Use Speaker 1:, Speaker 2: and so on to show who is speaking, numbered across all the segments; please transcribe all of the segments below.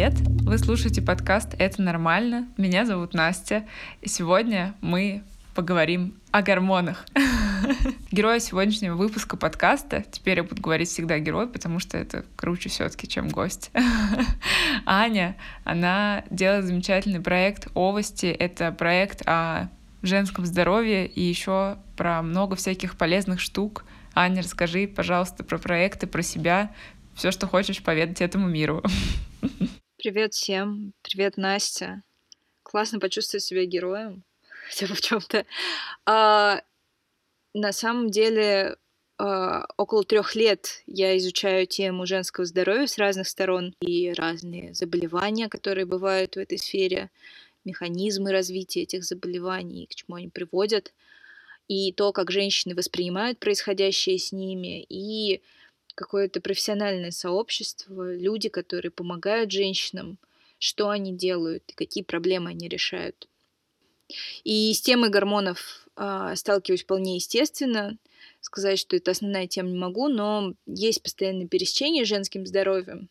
Speaker 1: привет! Вы слушаете подкаст «Это нормально». Меня зовут Настя. И сегодня мы поговорим о гормонах. Герой сегодняшнего выпуска подкаста, теперь я буду говорить всегда герой, потому что это круче все таки чем гость. Аня, она делает замечательный проект «Овости». Это проект о женском здоровье и еще про много всяких полезных штук. Аня, расскажи, пожалуйста, про проекты, про себя, все, что хочешь поведать этому миру.
Speaker 2: Привет всем. Привет, Настя. Классно почувствовать себя героем, хотя бы в чем-то. А, на самом деле, а, около трех лет я изучаю тему женского здоровья с разных сторон и разные заболевания, которые бывают в этой сфере, механизмы развития этих заболеваний, к чему они приводят, и то, как женщины воспринимают происходящее с ними, и какое-то профессиональное сообщество, люди, которые помогают женщинам, что они делают и какие проблемы они решают. И с темой гормонов э, сталкиваюсь вполне естественно. Сказать, что это основная тема не могу, но есть постоянное пересечение с женским здоровьем.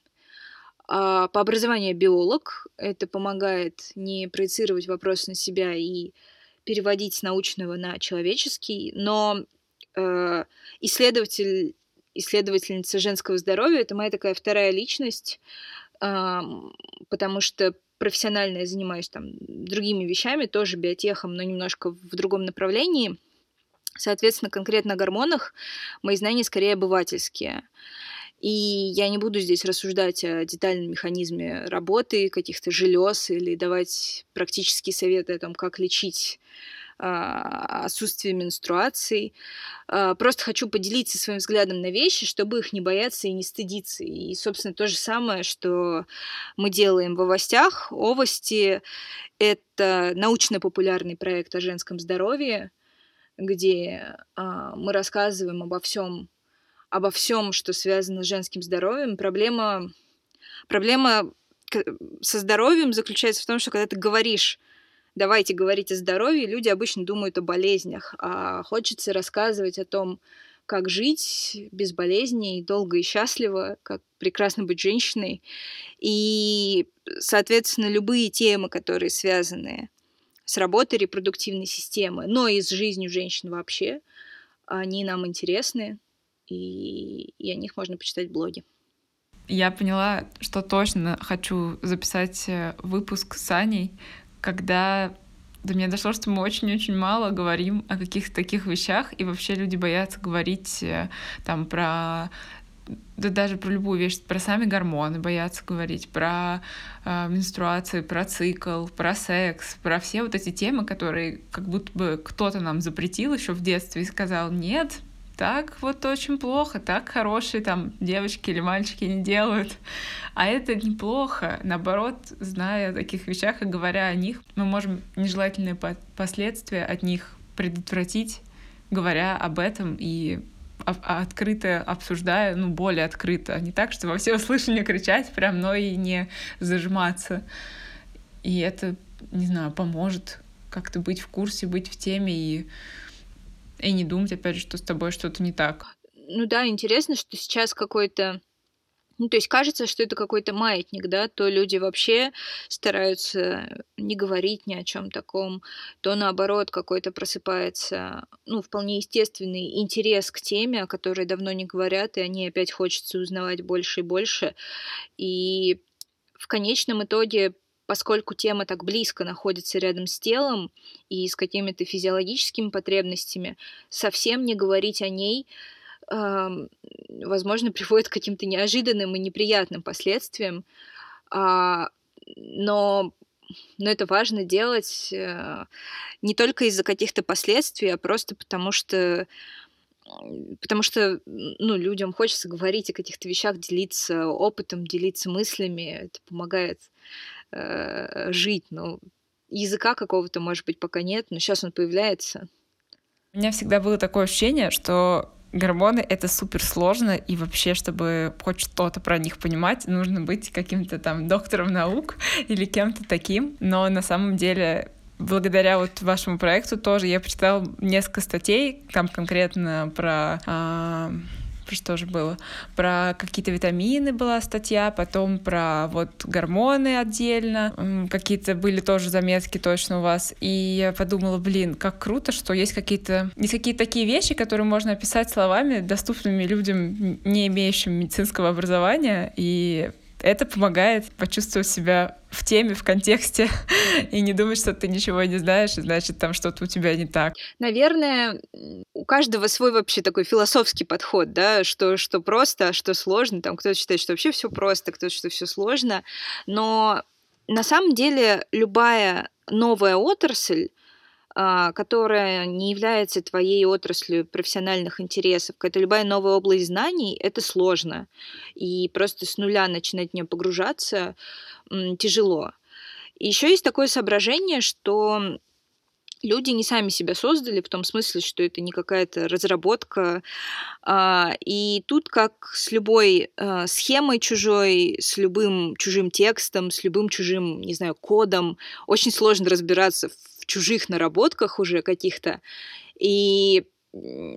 Speaker 2: А по образованию биолог. Это помогает не проецировать вопрос на себя и переводить с научного на человеческий. Но э, исследователь исследовательница женского здоровья. Это моя такая вторая личность, потому что профессионально я занимаюсь там другими вещами, тоже биотехом, но немножко в другом направлении. Соответственно, конкретно о гормонах мои знания скорее обывательские. И я не буду здесь рассуждать о детальном механизме работы каких-то желез или давать практические советы о том, как лечить отсутствие менструаций. А, просто хочу поделиться своим взглядом на вещи, чтобы их не бояться и не стыдиться. И, собственно, то же самое, что мы делаем в «Овостях». «Овости» — это научно-популярный проект о женском здоровье, где а, мы рассказываем обо всем, обо всем, что связано с женским здоровьем. Проблема, проблема со здоровьем заключается в том, что когда ты говоришь давайте говорить о здоровье, люди обычно думают о болезнях, а хочется рассказывать о том, как жить без болезней, долго и счастливо, как прекрасно быть женщиной. И, соответственно, любые темы, которые связаны с работой репродуктивной системы, но и с жизнью женщин вообще, они нам интересны, и, и о них можно почитать в блоге.
Speaker 1: Я поняла, что точно хочу записать э, выпуск с Аней, когда до меня дошло, что мы очень-очень мало говорим о каких-то таких вещах, и вообще люди боятся говорить э, там про да даже про любую вещь, про сами гормоны боятся говорить, про э, менструацию, про цикл, про секс, про все вот эти темы, которые как будто бы кто-то нам запретил еще в детстве и сказал, нет, так вот очень плохо, так хорошие там девочки или мальчики не делают. А это неплохо. Наоборот, зная о таких вещах и говоря о них, мы можем нежелательные последствия от них предотвратить, говоря об этом и открыто обсуждая, ну, более открыто. Не так, что во все услышание кричать прям, но и не зажиматься. И это, не знаю, поможет как-то быть в курсе, быть в теме и и не думать, опять же, что с тобой что-то не так.
Speaker 2: Ну да, интересно, что сейчас какой-то ну, то есть кажется, что это какой-то маятник, да, то люди вообще стараются не говорить ни о чем таком, то наоборот какой-то просыпается, ну, вполне естественный интерес к теме, о которой давно не говорят, и они опять хочется узнавать больше и больше. И в конечном итоге поскольку тема так близко находится рядом с телом и с какими-то физиологическими потребностями, совсем не говорить о ней, возможно, приводит к каким-то неожиданным и неприятным последствиям. А, но но это важно делать э, не только из-за каких-то последствий, а просто потому что потому что ну, людям хочется говорить о каких-то вещах, делиться опытом, делиться мыслями. Это помогает э, жить. Ну, языка какого-то, может быть, пока нет, но сейчас он появляется.
Speaker 1: У меня всегда было такое ощущение, что гормоны — это супер сложно, и вообще, чтобы хоть что-то про них понимать, нужно быть каким-то там доктором наук или кем-то таким. Но на самом деле благодаря вот вашему проекту тоже я почитала несколько статей, там конкретно про э, что же было? Про какие-то витамины была статья, потом про вот гормоны отдельно, какие-то были тоже заметки точно у вас. И я подумала, блин, как круто, что есть какие-то есть какие-то такие вещи, которые можно описать словами, доступными людям, не имеющим медицинского образования, и это помогает почувствовать себя в теме, в контексте, и не думать, что ты ничего не знаешь, и значит, там что-то у тебя не так.
Speaker 2: Наверное, у каждого свой вообще такой философский подход, да, что, что просто, а что сложно. Там кто-то считает, что вообще все просто, кто-то, что все сложно. Но на самом деле любая новая отрасль, которая не является твоей отраслью профессиональных интересов, какая-то любая новая область знаний, это сложно. И просто с нуля начинать в нее погружаться тяжело. Еще есть такое соображение, что люди не сами себя создали, в том смысле, что это не какая-то разработка. А, и тут, как с любой а, схемой чужой, с любым чужим текстом, с любым чужим, не знаю, кодом, очень сложно разбираться в чужих наработках уже каких-то. И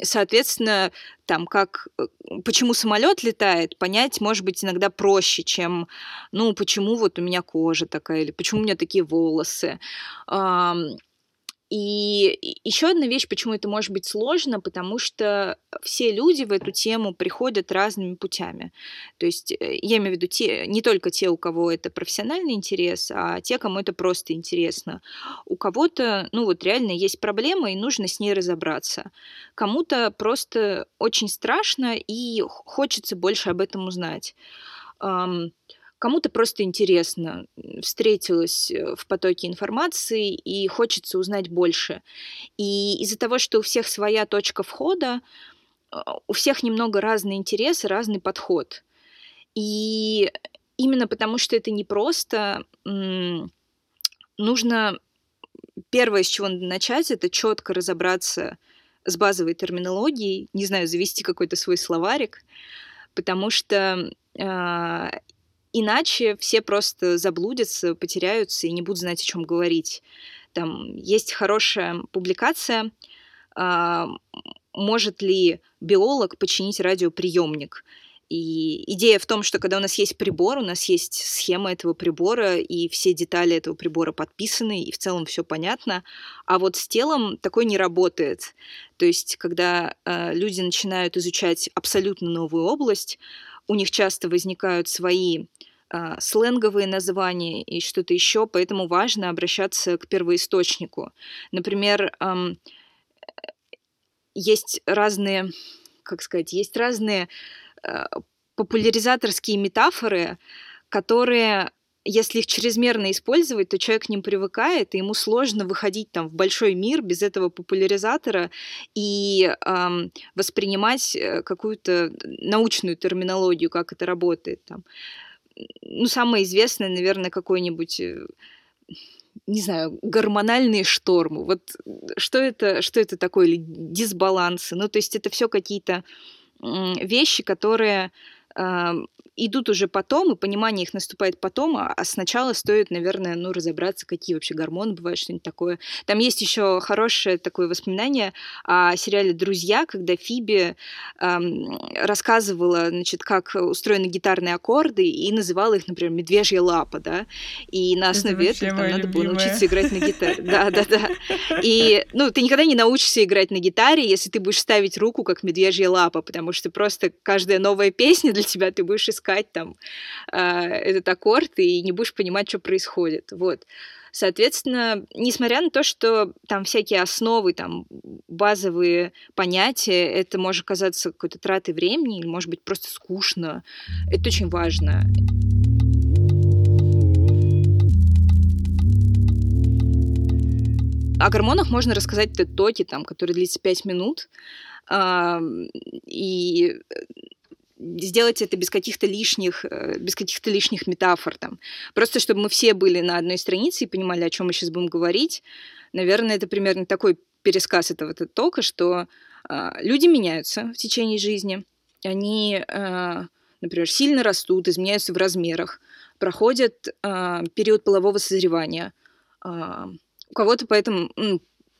Speaker 2: соответственно, там как э, почему самолет летает, понять может быть иногда проще, чем ну почему вот у меня кожа такая или почему у меня такие волосы. И еще одна вещь, почему это может быть сложно, потому что все люди в эту тему приходят разными путями. То есть э, я имею в виду те, не только те, у кого это профессиональный интерес, а те, кому это просто интересно. У кого-то, ну вот реально есть проблема, и нужно с ней разобраться. Кому-то просто очень страшно, и хочется больше об этом узнать. Кому-то просто интересно, встретилась э, в потоке информации и хочется узнать больше. И из-за того, что у всех своя точка входа, а, у всех немного разные интересы, разный подход. И именно потому, что это непросто, нужно первое, с чего надо начать, это четко разобраться с базовой терминологией, не знаю, завести какой-то свой словарик, потому что э, Иначе все просто заблудятся, потеряются и не будут знать, о чем говорить. Там есть хорошая публикация, а, может ли биолог починить радиоприемник. И идея в том, что когда у нас есть прибор, у нас есть схема этого прибора, и все детали этого прибора подписаны, и в целом все понятно. А вот с телом такое не работает. То есть, когда э, люди начинают изучать абсолютно новую область, у них часто возникают свои а, сленговые названия и что-то еще, поэтому важно обращаться к первоисточнику. Например, есть разные, как сказать, есть разные э, популяризаторские метафоры, которые если их чрезмерно использовать, то человек к ним привыкает, и ему сложно выходить там в большой мир без этого популяризатора и эм, воспринимать э, какую-то научную терминологию, как это работает. Там. Ну, самое известное, наверное, какой-нибудь э, не знаю, гормональные штормы. Вот что это, что это такое, или дисбалансы. Ну, то есть это все какие-то вещи, которые идут уже потом, и понимание их наступает потом, а, а сначала стоит, наверное, ну, разобраться, какие вообще гормоны бывают, что-нибудь такое. Там есть еще хорошее такое воспоминание о сериале «Друзья», когда Фиби эм, рассказывала, значит, как устроены гитарные аккорды, и называла их, например, «медвежья лапа», да, и на основе этого там надо любимая. было научиться играть на гитаре. Да, да, да. И, ну, ты никогда не научишься играть на гитаре, если ты будешь ставить руку как медвежья лапа, потому что просто каждая новая песня для тебя ты будешь искать там э, этот аккорд и не будешь понимать, что происходит. Вот. Соответственно, несмотря на то, что там всякие основы, там базовые понятия, это может казаться какой-то тратой времени, или может быть просто скучно, это очень важно. О гормонах можно рассказать в TED-токе, там, который длится 5 минут. И сделать это без каких-то лишних, э, без каких-то лишних метафор там. Просто чтобы мы все были на одной странице и понимали, о чем мы сейчас будем говорить. Наверное, это примерно такой пересказ этого тока, что э, люди меняются в течение жизни. Они, э, например, сильно растут, изменяются в размерах, проходят э, период полового созревания. Э, у кого-то поэтому,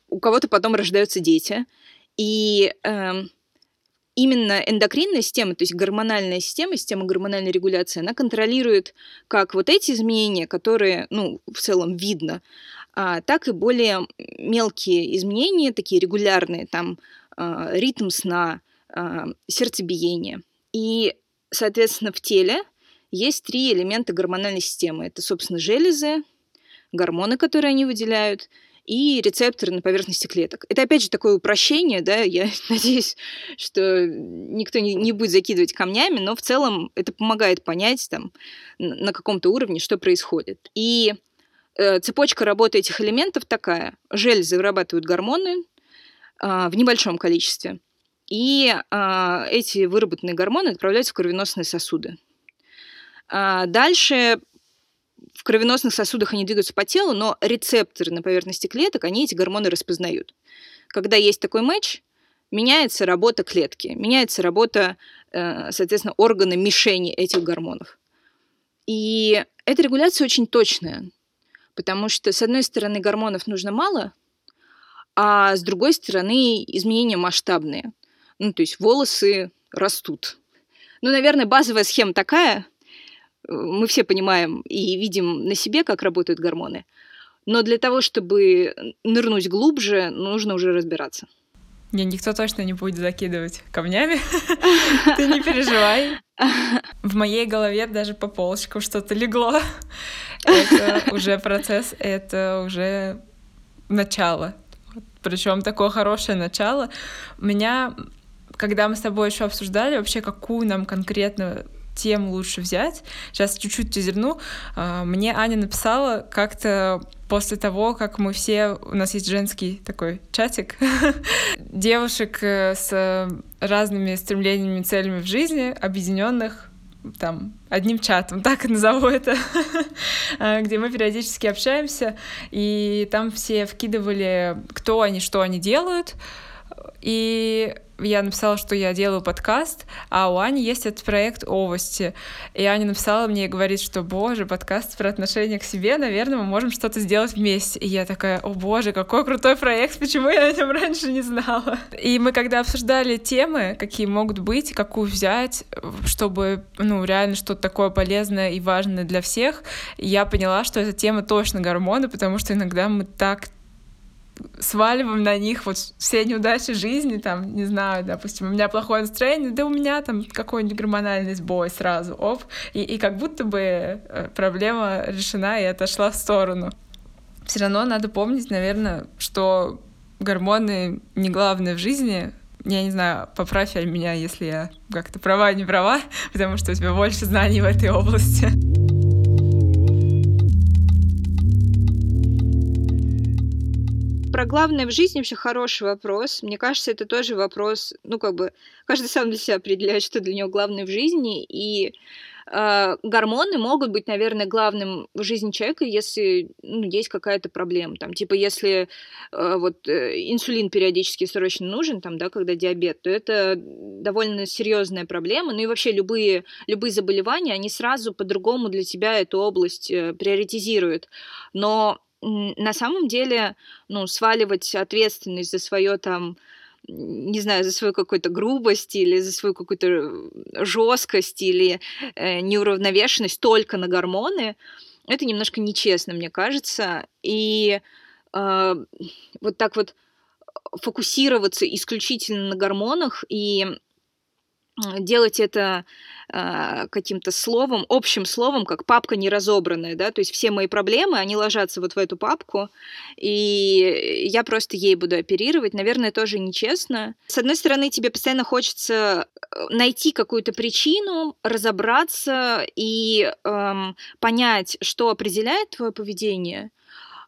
Speaker 2: у кого-то потом рождаются дети. И э, именно эндокринная система, то есть гормональная система, система гормональной регуляции, она контролирует как вот эти изменения, которые, ну, в целом видно, а, так и более мелкие изменения, такие регулярные, там, а, ритм сна, а, сердцебиение. И, соответственно, в теле есть три элемента гормональной системы. Это, собственно, железы, гормоны, которые они выделяют, и рецепторы на поверхности клеток. Это, опять же, такое упрощение, да, я надеюсь, что никто не, не будет закидывать камнями, но в целом это помогает понять там на каком-то уровне, что происходит. И э, цепочка работы этих элементов такая. Железы вырабатывают гормоны э, в небольшом количестве, и э, эти выработанные гормоны отправляются в кровеносные сосуды. А дальше в кровеносных сосудах они двигаются по телу, но рецепторы на поверхности клеток, они эти гормоны распознают. Когда есть такой матч, меняется работа клетки, меняется работа, э, соответственно, органа мишени этих гормонов. И эта регуляция очень точная, потому что, с одной стороны, гормонов нужно мало, а с другой стороны, изменения масштабные. Ну, то есть волосы растут. Ну, наверное, базовая схема такая, мы все понимаем и видим на себе, как работают гормоны. Но для того, чтобы нырнуть глубже, нужно уже разбираться.
Speaker 1: Не, никто точно не будет закидывать камнями. Ты не переживай. В моей голове даже по полочкам что-то легло. Это уже процесс, это уже начало. Причем такое хорошее начало. Меня, когда мы с тобой еще обсуждали вообще, какую нам конкретно тем лучше взять. Сейчас чуть-чуть тизерну. А, мне Аня написала как-то после того, как мы все... У нас есть женский такой чатик девушек э, с разными стремлениями целями в жизни, объединенных там одним чатом, так и назову это, а, где мы периодически общаемся, и там все вкидывали, кто они, что они делают, и я написала, что я делаю подкаст, а у Ани есть этот проект «Овости». И Аня написала мне и говорит, что, боже, подкаст про отношение к себе, наверное, мы можем что-то сделать вместе. И я такая, о боже, какой крутой проект, почему я о нем раньше не знала? И мы когда обсуждали темы, какие могут быть, какую взять, чтобы, ну, реально что-то такое полезное и важное для всех, я поняла, что эта тема точно гормоны, потому что иногда мы так сваливаем на них вот все неудачи жизни, там, не знаю, допустим, у меня плохое настроение, да у меня там какой-нибудь гормональный сбой сразу, оп, и, и как будто бы э, проблема решена и отошла в сторону. Все равно надо помнить, наверное, что гормоны не главное в жизни, я не знаю, поправь меня, если я как-то права, не права, потому что у тебя больше знаний в этой области.
Speaker 2: Про главное в жизни вообще хороший вопрос. Мне кажется, это тоже вопрос, ну, как бы, каждый сам для себя определяет, что для него главное в жизни, и э, гормоны могут быть, наверное, главным в жизни человека, если ну, есть какая-то проблема. Там, типа, если э, вот э, инсулин периодически срочно нужен, там, да, когда диабет, то это довольно серьезная проблема. Ну и вообще любые, любые заболевания, они сразу по-другому для тебя эту область э, приоритизируют. Но на самом деле, ну, сваливать ответственность за свое там не знаю, за свою какую-то грубость или за свою какую-то жесткость или э, неуравновешенность только на гормоны, это немножко нечестно, мне кажется. И э, вот так вот фокусироваться исключительно на гормонах и делать это э, каким-то словом, общим словом, как папка неразобранная, да, то есть все мои проблемы, они ложатся вот в эту папку, и я просто ей буду оперировать, наверное, тоже нечестно. С одной стороны, тебе постоянно хочется э, найти какую-то причину, разобраться и эм, понять, что определяет твое поведение,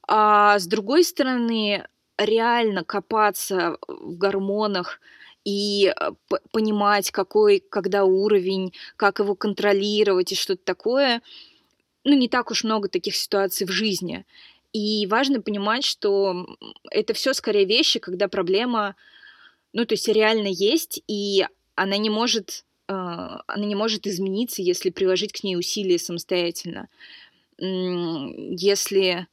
Speaker 2: а с другой стороны, реально копаться в гормонах, и э, понимать, какой, когда уровень, как его контролировать и что-то такое. Ну, не так уж много таких ситуаций в жизни. И важно понимать, что это все скорее вещи, когда проблема, ну, то есть реально есть, и она не может, э, она не может измениться, если приложить к ней усилия самостоятельно. Если,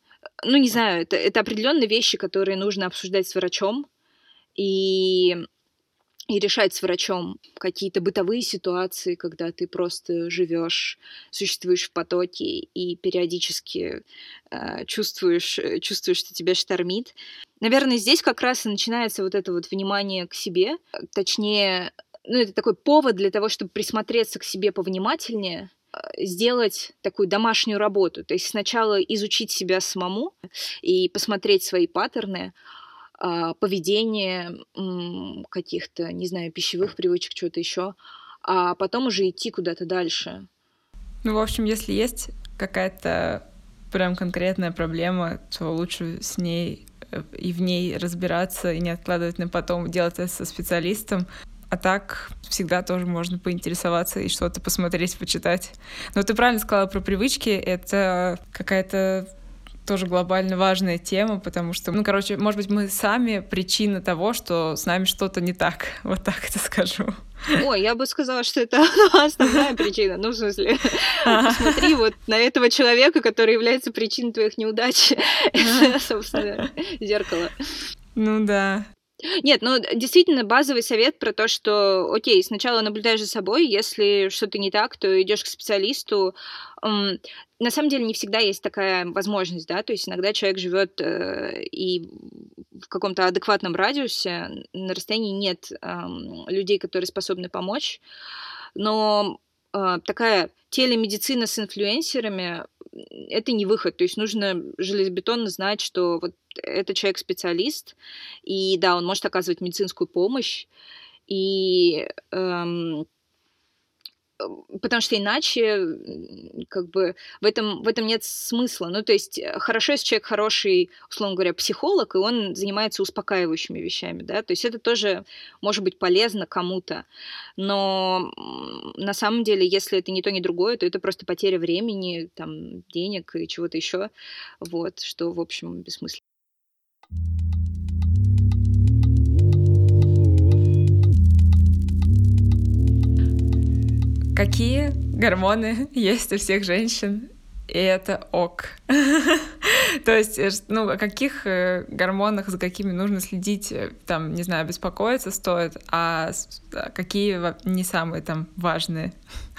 Speaker 2: ну, не знаю, это, это определенные вещи, которые нужно обсуждать с врачом, и и решать с врачом какие-то бытовые ситуации, когда ты просто живешь, существуешь в потоке и периодически э, чувствуешь, чувствуешь, что тебя штормит. Наверное, здесь как раз и начинается вот это вот внимание к себе, точнее, ну, это такой повод для того, чтобы присмотреться к себе повнимательнее, э, сделать такую домашнюю работу. То есть сначала изучить себя самому и посмотреть свои паттерны, поведение каких-то, не знаю, пищевых привычек, чего-то еще, а потом уже идти куда-то дальше.
Speaker 1: Ну, в общем, если есть какая-то прям конкретная проблема, то лучше с ней э, и в ней разбираться и не откладывать на потом, делать это со специалистом. А так всегда тоже можно поинтересоваться и что-то посмотреть, почитать. Но ты правильно сказала про привычки. Это какая-то тоже глобально важная тема, потому что, ну, короче, может быть, мы сами причина того, что с нами что-то не так. Вот так это скажу.
Speaker 2: Ой, я бы сказала, что это основная причина. Ну, в смысле, посмотри вот на этого человека, который является причиной твоих неудач. Это, собственно, зеркало.
Speaker 1: Ну да.
Speaker 2: Нет, ну действительно базовый совет про то, что, окей, сначала наблюдаешь за собой, если что-то не так, то идешь к специалисту. На самом деле не всегда есть такая возможность, да, то есть иногда человек живет э, и в каком-то адекватном радиусе, на расстоянии нет людей, которые способны помочь, но э, такая телемедицина с инфлюенсерами это не выход. То есть нужно железобетонно знать, что вот этот человек специалист, и да, он может оказывать медицинскую помощь, и эм, потому что иначе как бы в этом, в этом нет смысла. Ну, то есть э, хорошо, если человек хороший, условно говоря, психолог, и он занимается успокаивающими вещами, да, то есть это тоже может быть полезно кому-то, но на самом деле, если это не то, не другое, то это просто потеря времени, там, денег и чего-то еще, вот, что, в общем, бессмысленно.
Speaker 1: Какие гормоны есть у всех женщин, и это ок. То есть, э, ну, о каких э, гормонах, за какими нужно следить, э, там, не знаю, беспокоиться стоит, а какие не самые там важные,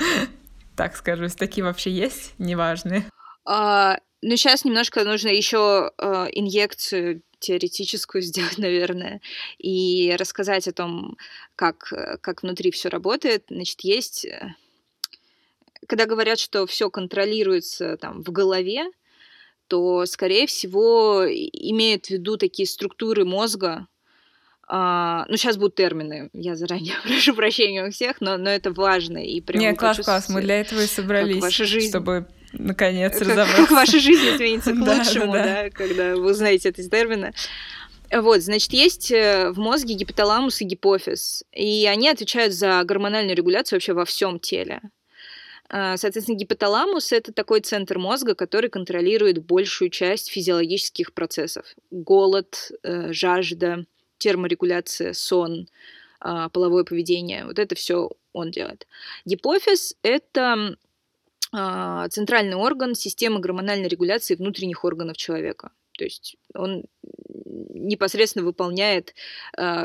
Speaker 1: так скажу, если такие вообще есть, неважные.
Speaker 2: А, ну, сейчас немножко нужно еще а, инъекцию теоретическую сделать, наверное, и рассказать о том, как, как внутри все работает. Значит, есть когда говорят, что все контролируется там в голове, то, скорее всего, имеют в виду такие структуры мозга. А, ну, сейчас будут термины, я заранее прошу прощения у всех, но, но это важно. И
Speaker 1: прям Не, класс, класс, мы для этого и собрались, ваша жизнь... чтобы наконец
Speaker 2: как,
Speaker 1: разобраться.
Speaker 2: Как ваша жизнь изменится к лучшему, да, когда вы узнаете эти термины. Вот, значит, есть э, в мозге гипоталамус и гипофиз, и они отвечают за гормональную регуляцию вообще во всем теле. А, соответственно, гипоталамус — это такой центр мозга, который контролирует большую часть физиологических процессов. Голод, э, жажда, терморегуляция, сон, а, половое поведение. Вот это все он делает. Гипофиз — это а, центральный орган системы гормональной регуляции внутренних органов человека. То есть он непосредственно выполняет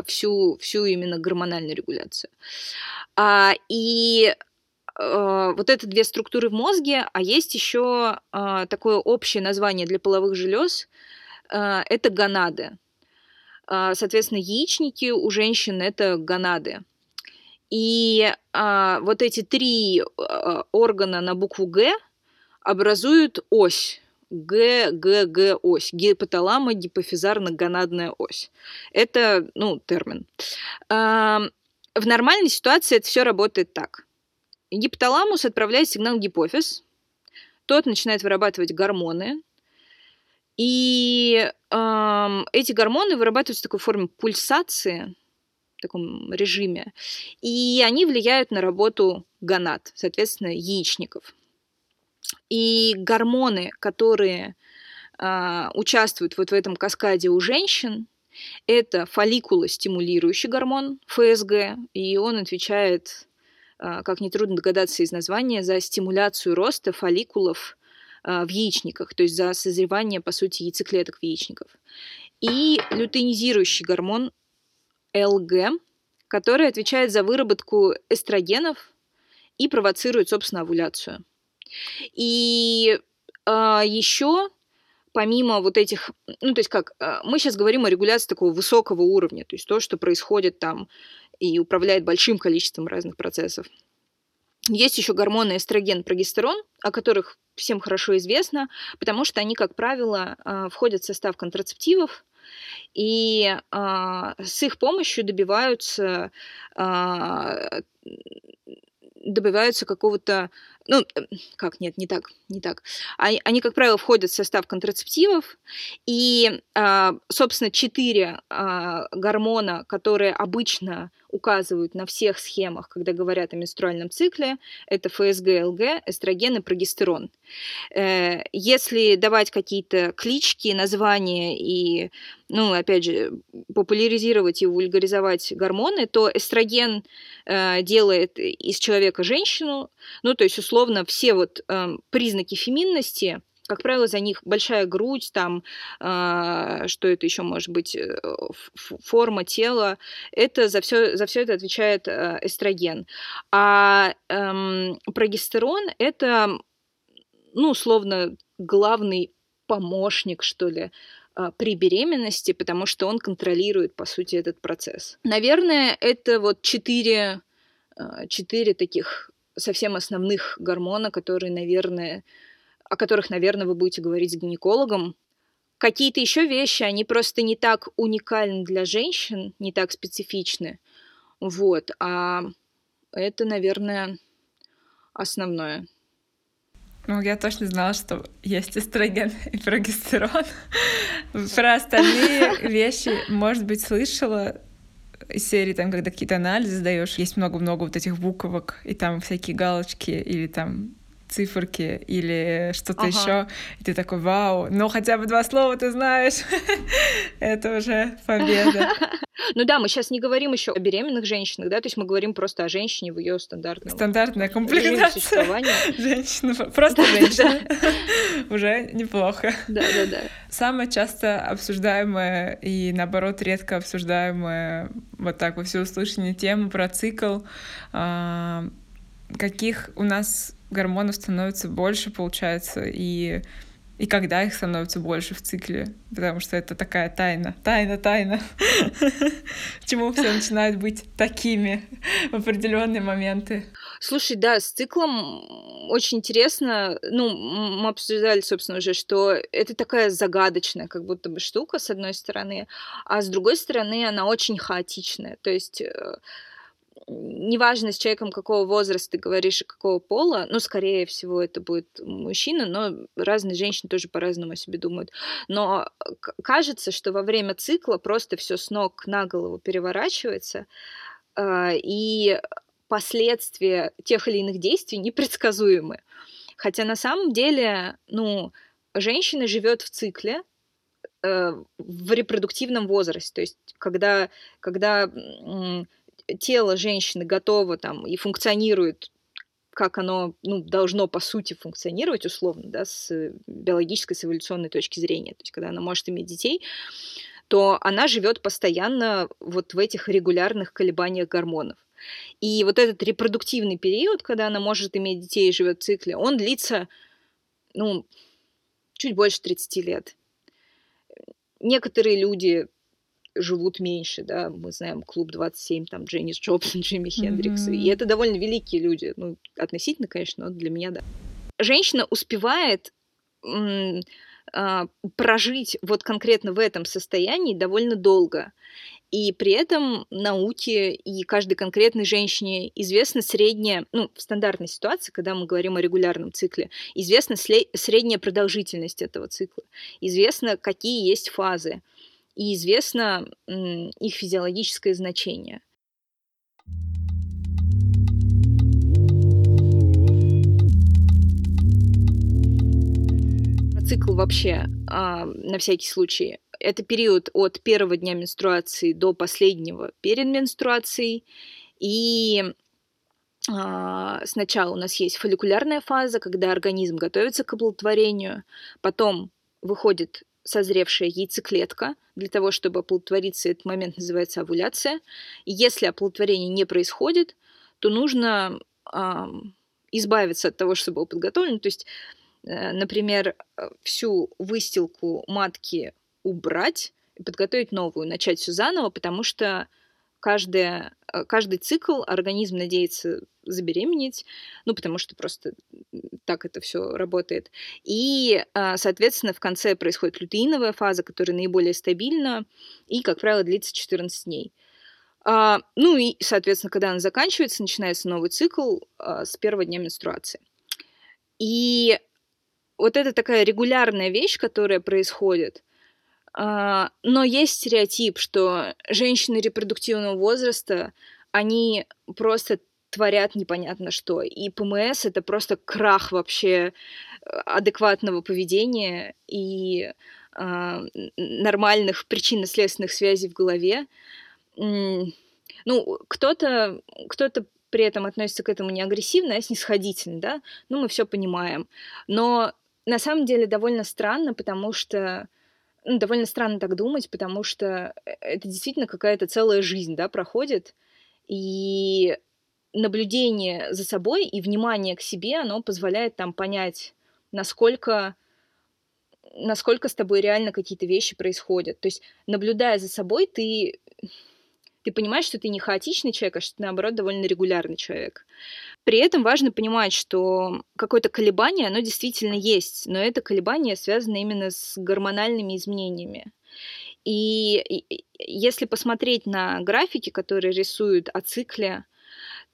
Speaker 2: всю, всю именно гормональную регуляцию. И э, вот это две структуры в мозге, а есть еще э, такое общее название для половых желез э, это гонады. Э, соответственно, яичники у женщин это гонады. И э, вот эти три органа на букву Г образуют ось. Г, Г, Г ось. Гипоталамо гипофизарно-гонадная ось. Это, ну, термин. В нормальной ситуации это все работает так. Гипоталамус отправляет сигнал в гипофиз, тот начинает вырабатывать гормоны, и э, эти гормоны вырабатываются в такой форме пульсации, в таком режиме, и они влияют на работу гонад, соответственно, яичников. И гормоны, которые э, участвуют вот в этом каскаде у женщин, это фолликулостимулирующий гормон ФСГ, и он отвечает как нетрудно догадаться из названия, за стимуляцию роста фолликулов а, в яичниках, то есть за созревание, по сути, яйцеклеток в яичниках. И лютeinизирующий гормон ЛГ, который отвечает за выработку эстрогенов и провоцирует, собственно, овуляцию. И а, еще помимо вот этих, ну, то есть как, а, мы сейчас говорим о регуляции такого высокого уровня, то есть то, что происходит там и управляет большим количеством разных процессов. Есть еще гормоны эстроген, прогестерон, о которых всем хорошо известно, потому что они, как правило, а, входят в состав контрацептивов, и а, с их помощью добиваются а, добиваются какого-то ну, э, как, нет, не так, не так. Они, они как правило, входят в состав контрацептивов, и, а, собственно, четыре а, гормона, которые обычно указывают на всех схемах, когда говорят о менструальном цикле, это ФСГ, ЛГ, эстроген и прогестерон. Э, если давать какие-то клички, названия и, ну, опять же, популяризировать и вульгаризовать гормоны, то эстроген э, делает из человека женщину, ну, то есть, условно, все вот признаки феминности как правило, за них большая грудь, там, э, что это еще может быть, э, форма тела, это за все, за все это отвечает э, эстроген. А э, прогестерон это, ну, условно, главный помощник, что ли, э, при беременности, потому что он контролирует, по сути, этот процесс. Наверное, это вот четыре, э, четыре таких совсем основных гормона, которые, наверное, о которых, наверное, вы будете говорить с гинекологом. Какие-то еще вещи, они просто не так уникальны для женщин, не так специфичны. Вот, а это, наверное, основное.
Speaker 1: Ну, я точно знала, что есть эстроген и прогестерон. Про остальные вещи, может быть, слышала из серии, там, когда какие-то анализы сдаешь, есть много-много вот этих буквок, и там всякие галочки, или там циферки или что-то ага. еще, и ты такой, вау, ну хотя бы два слова ты знаешь, это уже победа.
Speaker 2: Ну да, мы сейчас не говорим еще о беременных женщинах, да, то есть мы говорим просто о женщине в ее стандартном
Speaker 1: Стандартная комплектация. Женщина, просто женщина. Уже неплохо.
Speaker 2: Да, да, да.
Speaker 1: Самое часто обсуждаемая и, наоборот, редко обсуждаемая вот так во всеуслышание тема про цикл, а, каких у нас гормонов становится больше, получается, и, и когда их становится больше в цикле, потому что это такая тайна, тайна, тайна, чему все начинают быть такими в определенные моменты.
Speaker 2: Слушай, да, с циклом очень интересно. Ну, мы обсуждали, собственно, уже, что это такая загадочная как будто бы штука, с одной стороны, а с другой стороны она очень хаотичная. То есть э, неважно с человеком какого возраста ты говоришь и какого пола, ну, скорее всего, это будет мужчина, но разные женщины тоже по-разному о себе думают. Но кажется, что во время цикла просто все с ног на голову переворачивается, а, и последствия тех или иных действий непредсказуемы. Хотя на самом деле, ну, женщина живет в цикле, э, в репродуктивном возрасте, то есть когда, когда тело женщины готово там и функционирует как оно ну, должно, по сути, функционировать условно, да, с биологической, с эволюционной точки зрения. То есть, когда она может иметь детей, то она живет постоянно вот в этих регулярных колебаниях гормонов. И вот этот репродуктивный период, когда она может иметь детей и живет в цикле, он длится, ну, чуть больше 30 лет. Некоторые люди живут меньше, да, мы знаем клуб 27, там Дженнис Джоплин, Джимми Хендрикс, mm-hmm. и это довольно великие люди, ну, относительно, конечно, но для меня, да. Женщина успевает м- а, прожить вот конкретно в этом состоянии довольно долго. И при этом науке и каждой конкретной женщине известна средняя, ну, в стандартной ситуации, когда мы говорим о регулярном цикле, известна средняя продолжительность этого цикла, известно, какие есть фазы и известно их физиологическое значение. Цикл вообще, а, на всякий случай, это период от первого дня менструации до последнего перед менструацией. И а, сначала у нас есть фолликулярная фаза, когда организм готовится к оплодотворению, потом выходит созревшая яйцеклетка. Для того, чтобы оплодотвориться, этот момент называется овуляция. И если оплодотворение не происходит, то нужно э, избавиться от того, что было подготовлено. То есть, э, например, всю выстилку матки убрать и подготовить новую, начать все заново, потому что каждая, э, каждый цикл организм надеется забеременеть, ну, потому что просто так это все работает. И, а, соответственно, в конце происходит лютеиновая фаза, которая наиболее стабильна и, как правило, длится 14 дней. А, ну и, соответственно, когда она заканчивается, начинается новый цикл а, с первого дня менструации. И вот это такая регулярная вещь, которая происходит, но есть стереотип, что женщины репродуктивного возраста, они просто творят непонятно что. И ПМС — это просто крах вообще э, адекватного поведения и э, нормальных причинно-следственных связей в голове. Ну, кто-то кто при этом относится к этому не агрессивно, а снисходительно, да? Ну, мы все понимаем. Но на самом деле довольно странно, потому что ну, довольно странно так думать, потому что э, это действительно какая-то целая жизнь, да, проходит, и наблюдение за собой и внимание к себе, оно позволяет там понять, насколько насколько с тобой реально какие-то вещи происходят. То есть, наблюдая за собой, ты ты понимаешь, что ты не хаотичный человек, а что ты, наоборот, довольно регулярный человек. При этом важно понимать, что какое-то колебание, оно действительно есть, но это колебание связано именно с гормональными изменениями. И если посмотреть на графики, которые рисуют о цикле,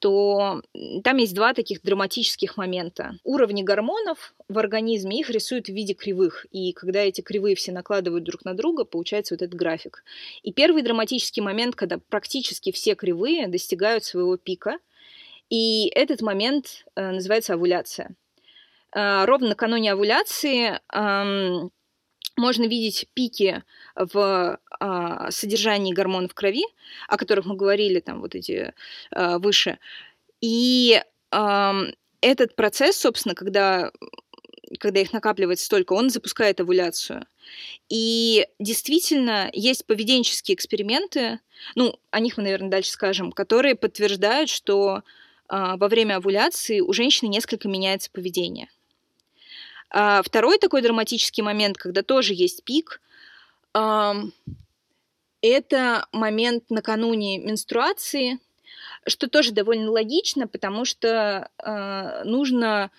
Speaker 2: то там есть два таких драматических момента. Уровни гормонов в организме, их рисуют в виде кривых. И когда эти кривые все накладывают друг на друга, получается вот этот график. И первый драматический момент, когда практически все кривые достигают своего пика, и этот момент э, называется овуляция. Э, ровно накануне овуляции можно видеть пики в а, содержании гормонов в крови, о которых мы говорили там вот эти а, выше. И а, этот процесс, собственно, когда когда их накапливается столько, он запускает овуляцию. И действительно, есть поведенческие эксперименты, ну, о них мы, наверное, дальше скажем, которые подтверждают, что э, во время овуляции у женщины несколько меняется поведение. А второй такой драматический момент, когда тоже есть пик, это момент накануне менструации, что тоже довольно логично, потому что э, нужно,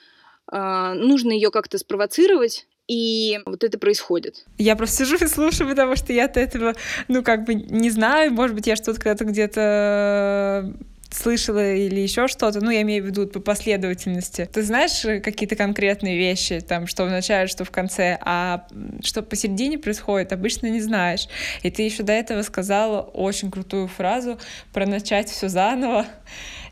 Speaker 2: э, нужно ее как-то спровоцировать, и вот это происходит.
Speaker 1: Я просто сижу и слушаю, потому что я от этого, ну, как бы не знаю, может быть, я что-то когда-то где-то слышала или еще что-то, ну, я имею в виду по последовательности. Ты знаешь какие-то конкретные вещи, там, что в начале, что в конце, а что посередине происходит, обычно не знаешь. И ты еще до этого сказала очень крутую фразу про начать все заново.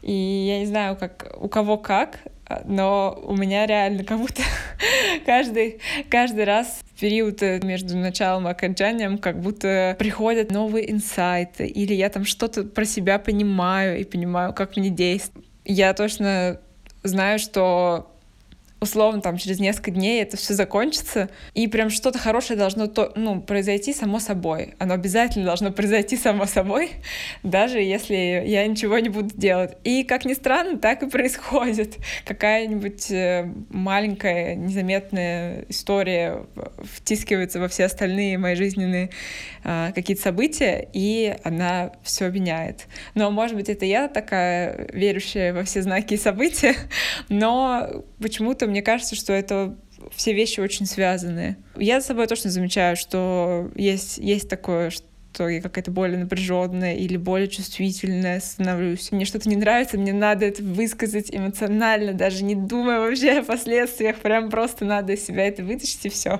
Speaker 1: И я не знаю, как у кого как, но у меня реально как будто каждый, каждый раз в период э, между началом и окончанием как будто приходят новые инсайты, или я там что-то про себя понимаю и понимаю, как мне действовать. Я точно знаю, что условно там через несколько дней это все закончится, и прям что-то хорошее должно то, ну, произойти само собой. Оно обязательно должно произойти само собой, даже если я ничего не буду делать. И, как ни странно, так и происходит. Какая-нибудь э, маленькая, незаметная история втискивается во все остальные мои жизненные э, какие-то события, и она все меняет. Но, может быть, это я такая верующая во все знаки и события, но почему-то мне кажется, что это все вещи очень связаны. Я за собой точно замечаю, что есть, есть такое, что я какая-то более напряженная или более чувствительная становлюсь. Мне что-то не нравится, мне надо это высказать эмоционально, даже не думая вообще о последствиях, прям просто надо из себя это вытащить и все.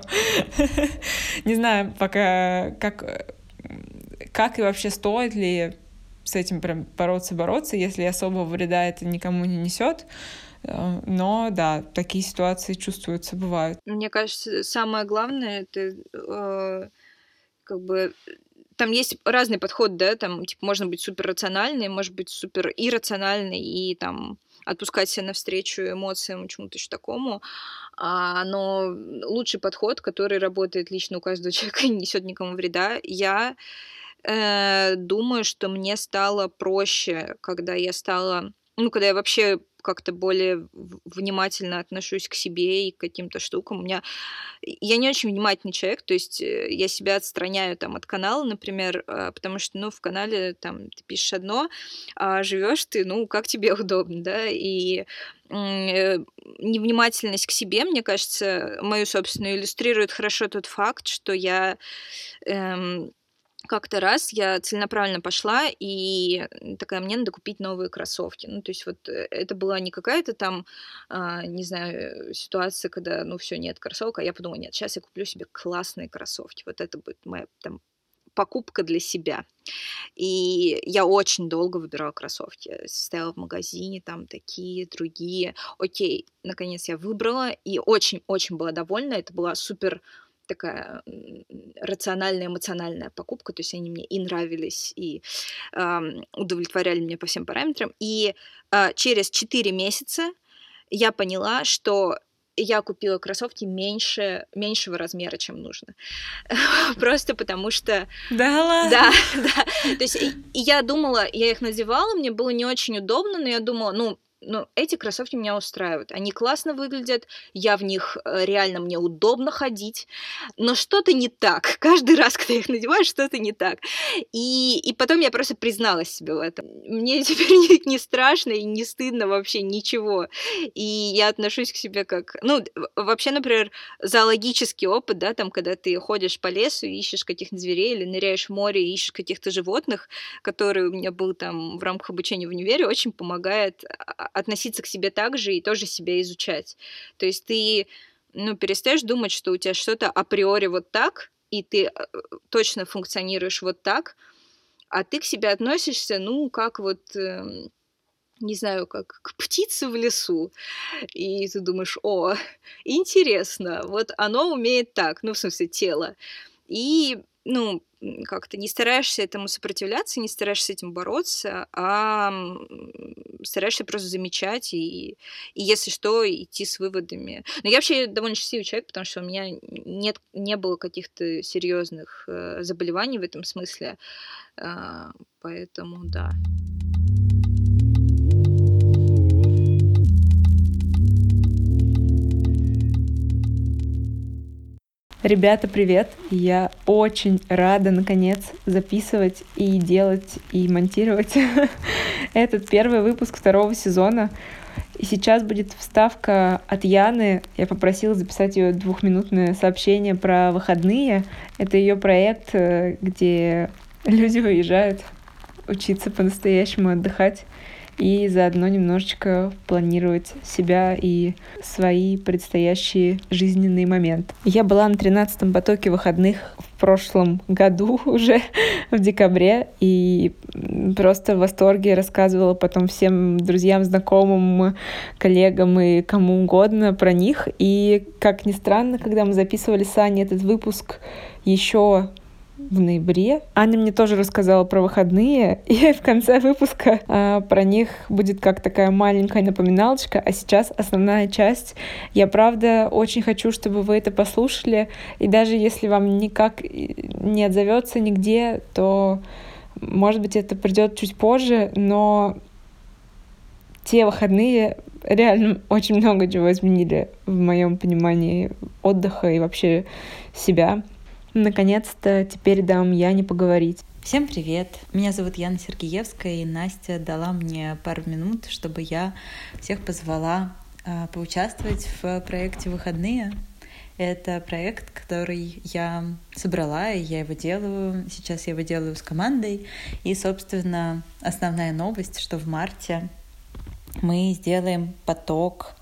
Speaker 1: Не знаю пока, как, как и вообще стоит ли с этим прям бороться-бороться, если особого вреда это никому не несет. Э, но да, такие ситуации чувствуются, бывают.
Speaker 2: Мне кажется, самое главное это э, как бы там есть разный подход, да, там, типа, можно быть супер рациональной, может быть супер иррациональной и там отпускать себя навстречу эмоциям, чему-то еще такому. А, но лучший подход, который работает лично у каждого человека и не несет никому вреда, я э, думаю, что мне стало проще, когда я стала, ну, когда я вообще как-то более внимательно отношусь к себе и к каким-то штукам. У меня я не очень внимательный человек, то есть э, я себя отстраняю там от канала, например, а, потому что, ну, в канале там ты пишешь одно, а живешь ты, ну, как тебе удобно, да, и э, невнимательность к себе, мне кажется, мою собственную иллюстрирует хорошо тот факт, что я эм, как-то раз я целенаправленно пошла и такая, мне надо купить новые кроссовки. Ну, то есть вот э, это была не какая-то там, а, не знаю, ситуация, когда, ну, все, нет кроссовок, а я подумала, нет, сейчас я куплю себе классные кроссовки. Вот это будет моя там покупка для себя. И я очень долго выбирала кроссовки. Стояла в магазине, там такие, другие. Окей, наконец я выбрала и очень-очень была довольна. Это была супер такая рациональная, эмоциональная покупка, то есть они мне и нравились, и э, удовлетворяли меня по всем параметрам. И э, через 4 месяца я поняла, что я купила кроссовки меньше, меньшего размера, чем нужно. Просто потому что...
Speaker 1: Да ладно?
Speaker 2: Да, да. То есть я думала, я их надевала, мне было не очень удобно, но я думала, ну, ну, эти кроссовки меня устраивают. Они классно выглядят, я в них э, реально мне удобно ходить, но что-то не так. Каждый раз, когда я их надеваю, что-то не так. И, и потом я просто призналась себе в этом. Мне теперь не, не страшно и не стыдно вообще ничего. И я отношусь к себе как... Ну, вообще, например, зоологический опыт, да, там, когда ты ходишь по лесу и ищешь каких-то зверей или ныряешь в море и ищешь каких-то животных, которые у меня был там в рамках обучения в универе, очень помогает а, относиться к себе так же и тоже себя изучать. То есть ты ну, перестаешь думать, что у тебя что-то априори вот так, и ты э, точно функционируешь вот так, а ты к себе относишься, ну, как вот, э, не знаю, как к птице в лесу. И ты думаешь, о, интересно, вот оно умеет так, ну, в смысле, тело. И, ну, как-то не стараешься этому сопротивляться, не стараешься с этим бороться, а стараешься просто замечать и, и если что, идти с выводами. Но я вообще довольно счастливый человек, потому что у меня нет, не было каких-то серьезных э, заболеваний в этом смысле, э, поэтому да.
Speaker 1: Ребята, привет! Я очень рада, наконец, записывать и делать, и монтировать этот первый выпуск второго сезона. И сейчас будет вставка от Яны. Я попросила записать ее двухминутное сообщение про выходные. Это ее проект, э, где люди выезжают учиться по-настоящему отдыхать и заодно немножечко планировать себя и свои предстоящие жизненные моменты. Я была на 13-м потоке выходных в прошлом году уже, в декабре, и просто в восторге рассказывала потом всем друзьям, знакомым, коллегам и кому угодно про них. И, как ни странно, когда мы записывали с Аней этот выпуск еще в ноябре. Аня мне тоже рассказала про выходные, и в конце выпуска а, про них будет как такая маленькая напоминалочка, а сейчас основная часть. Я правда очень хочу, чтобы вы это послушали, и даже если вам никак не отзовется нигде, то может быть это придет чуть позже, но те выходные реально очень много чего изменили в моем понимании отдыха и вообще себя. Наконец-то теперь дам Яне поговорить.
Speaker 3: Всем привет! Меня зовут Яна Сергеевская, и Настя дала мне пару минут, чтобы я всех позвала э, поучаствовать в проекте «Выходные». Это проект, который я собрала, и я его делаю. Сейчас я его делаю с командой. И, собственно, основная новость, что в марте мы сделаем поток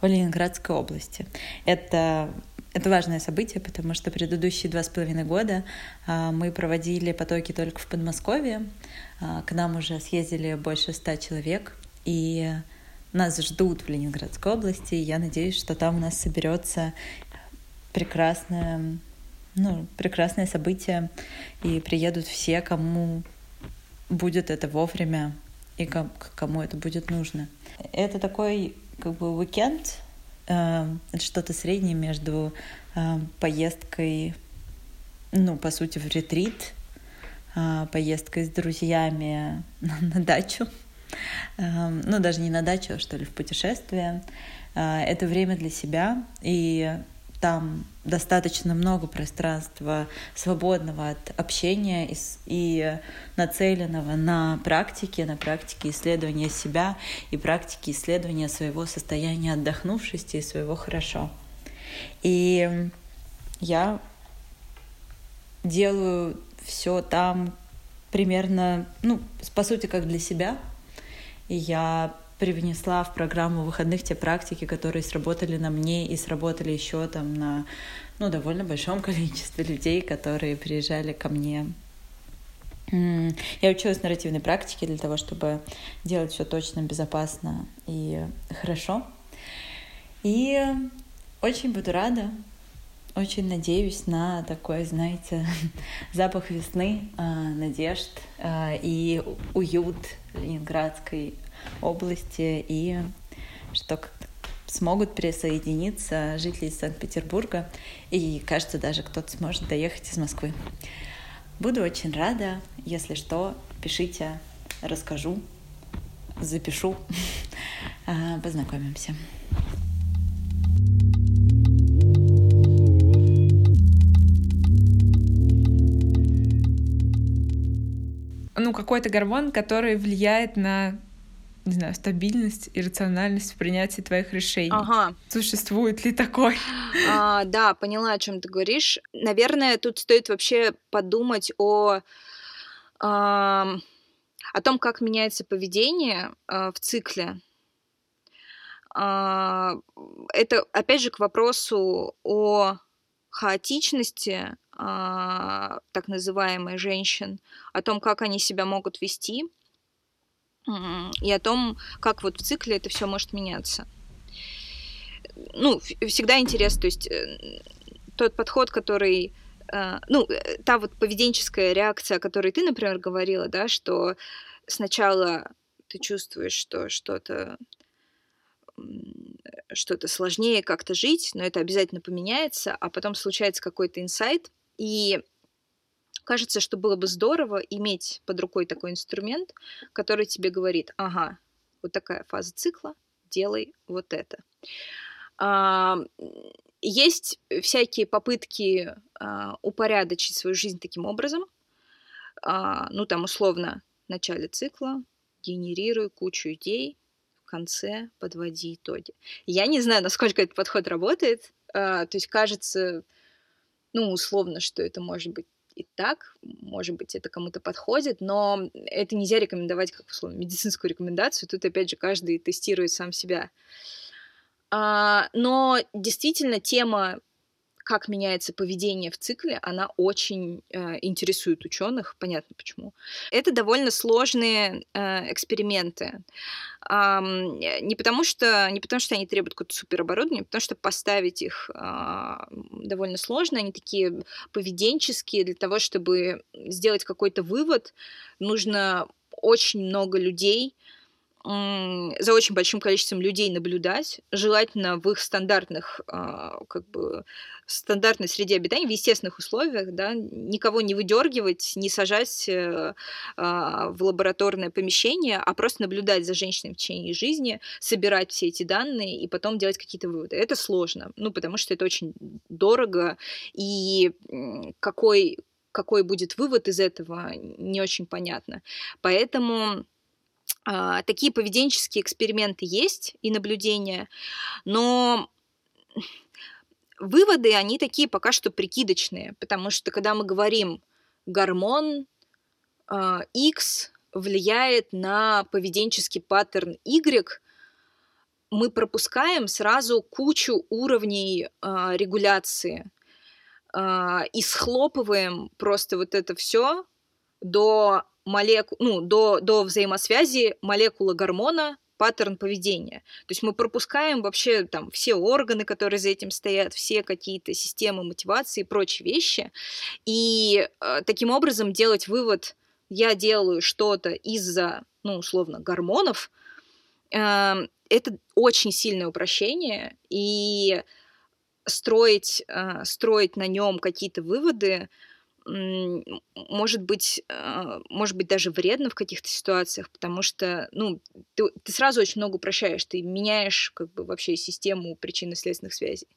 Speaker 3: в Ленинградской области. Это это важное событие, потому что предыдущие два с половиной года а, мы проводили потоки только в Подмосковье. А, к нам уже съездили больше ста человек, и нас ждут в Ленинградской области. Я надеюсь, что там у нас соберется прекрасная ну, прекрасное событие, и приедут все, кому будет это вовремя и кому это будет нужно. Это такой как бы уикенд, это что-то среднее между э, поездкой, ну, по сути, в ретрит, э, поездкой с друзьями на, дачу, ну, даже не на дачу, а что ли, в путешествие. Это время для себя, и там достаточно много пространства свободного от общения и, и нацеленного на практики, на практике исследования себя и практики исследования своего состояния отдохнувшести и своего хорошо. И я делаю все там примерно, ну, по сути, как для себя. И я привнесла в программу выходных те практики, которые сработали на мне и сработали еще там на ну, довольно большом количестве людей, которые приезжали ко мне. Я училась нарративной практике для того, чтобы делать все точно, безопасно и хорошо. И очень буду рада, очень надеюсь на такой, знаете, запах весны, а, надежд а, и уют Ленинградской области, и что смогут присоединиться жители Санкт-Петербурга, и, кажется, даже кто-то сможет доехать из Москвы. Буду очень рада, если что, пишите, расскажу, запишу, а, познакомимся.
Speaker 1: Ну, какой-то гормон, который влияет на не знаю, стабильность и рациональность в принятии твоих решений.
Speaker 2: Ага.
Speaker 1: Существует ли такой?
Speaker 2: А, да, поняла, о чем ты говоришь. Наверное, тут стоит вообще подумать о, а, о том, как меняется поведение а, в цикле. А, это, опять же, к вопросу о хаотичности а, так называемой женщин, о том, как они себя могут вести и о том, как вот в цикле это все может меняться. Ну, всегда интересно, то есть э, тот подход, который э, ну, э, та вот поведенческая реакция, о которой ты, например, говорила, да, что сначала ты чувствуешь, что что-то что-то сложнее как-то жить, но это обязательно поменяется, а потом случается какой-то инсайт, и Кажется, что было бы здорово иметь под рукой такой инструмент, который тебе говорит, ага, вот такая фаза цикла, делай вот это. А, есть всякие попытки а, упорядочить свою жизнь таким образом. А, ну, там, условно, в начале цикла генерируй кучу идей, в конце подводи итоги. Я не знаю, насколько этот подход работает. То есть кажется, ну, условно, что это может быть и так, может быть, это кому-то подходит, но это нельзя рекомендовать как условно медицинскую рекомендацию. Тут опять же каждый тестирует сам себя. А, но действительно тема как меняется поведение в цикле, она очень э, интересует ученых, понятно почему. Это довольно сложные э, эксперименты. Э, не, потому что, не потому что они требуют какое-то супероборудование, а потому что поставить их э, довольно сложно, они такие поведенческие, для того, чтобы сделать какой-то вывод, нужно очень много людей, за очень большим количеством людей наблюдать, желательно в их стандартных, а, как бы, стандартной среде обитания, в естественных условиях, да, никого не выдергивать, не сажать э, а, в лабораторное помещение, а просто наблюдать за женщиной в течение жизни, собирать все эти данные и потом делать какие-то выводы. Это сложно, ну, потому что это очень дорого, и какой, какой будет вывод из этого, не очень понятно. Поэтому такие поведенческие эксперименты есть и наблюдения, но выводы, они такие пока что прикидочные, потому что когда мы говорим гормон э, X влияет на поведенческий паттерн Y, мы пропускаем сразу кучу уровней э, регуляции э, и схлопываем просто вот это все до молекул, ну, до, до взаимосвязи молекулы гормона паттерн поведения. То есть мы пропускаем вообще там все органы, которые за этим стоят, все какие-то системы мотивации и прочие вещи. И э, таким образом делать вывод, я делаю что-то из-за, ну, условно, гормонов, э, это очень сильное упрощение, и строить, э, строить на нем какие-то выводы, может быть, а, может быть даже вредно в каких-то ситуациях, потому что, ну, ты, ты сразу очень много упрощаешь, ты меняешь как бы вообще систему причинно-следственных связей.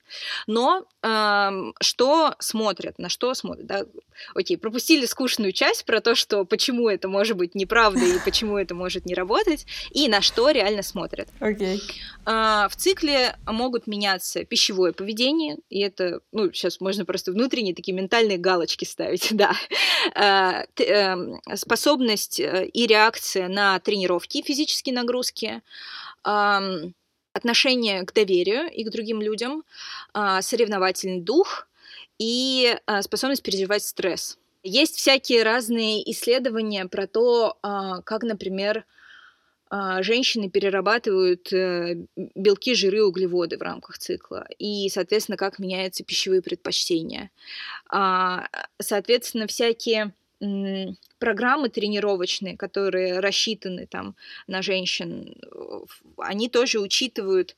Speaker 2: Но э, что смотрят, на что смотрят, да? Окей, пропустили скучную часть про то, что почему это может быть неправда и почему это может не работать, и на что реально смотрят.
Speaker 1: Окей. Okay.
Speaker 2: Э, в цикле могут меняться пищевое поведение, и это, ну, сейчас можно просто внутренние такие ментальные галочки ставить быть, да. Э, эм, способность э, и реакция на тренировки, физические нагрузки, отношение к доверию и к другим людям, а, соревновательный дух и а, способность переживать стресс. Есть всякие разные исследования про то, а, как, например, женщины перерабатывают э, белки, жиры, углеводы в рамках цикла. И, соответственно, как меняются пищевые предпочтения. А, соответственно, всякие программы тренировочные, которые рассчитаны там на женщин, они тоже учитывают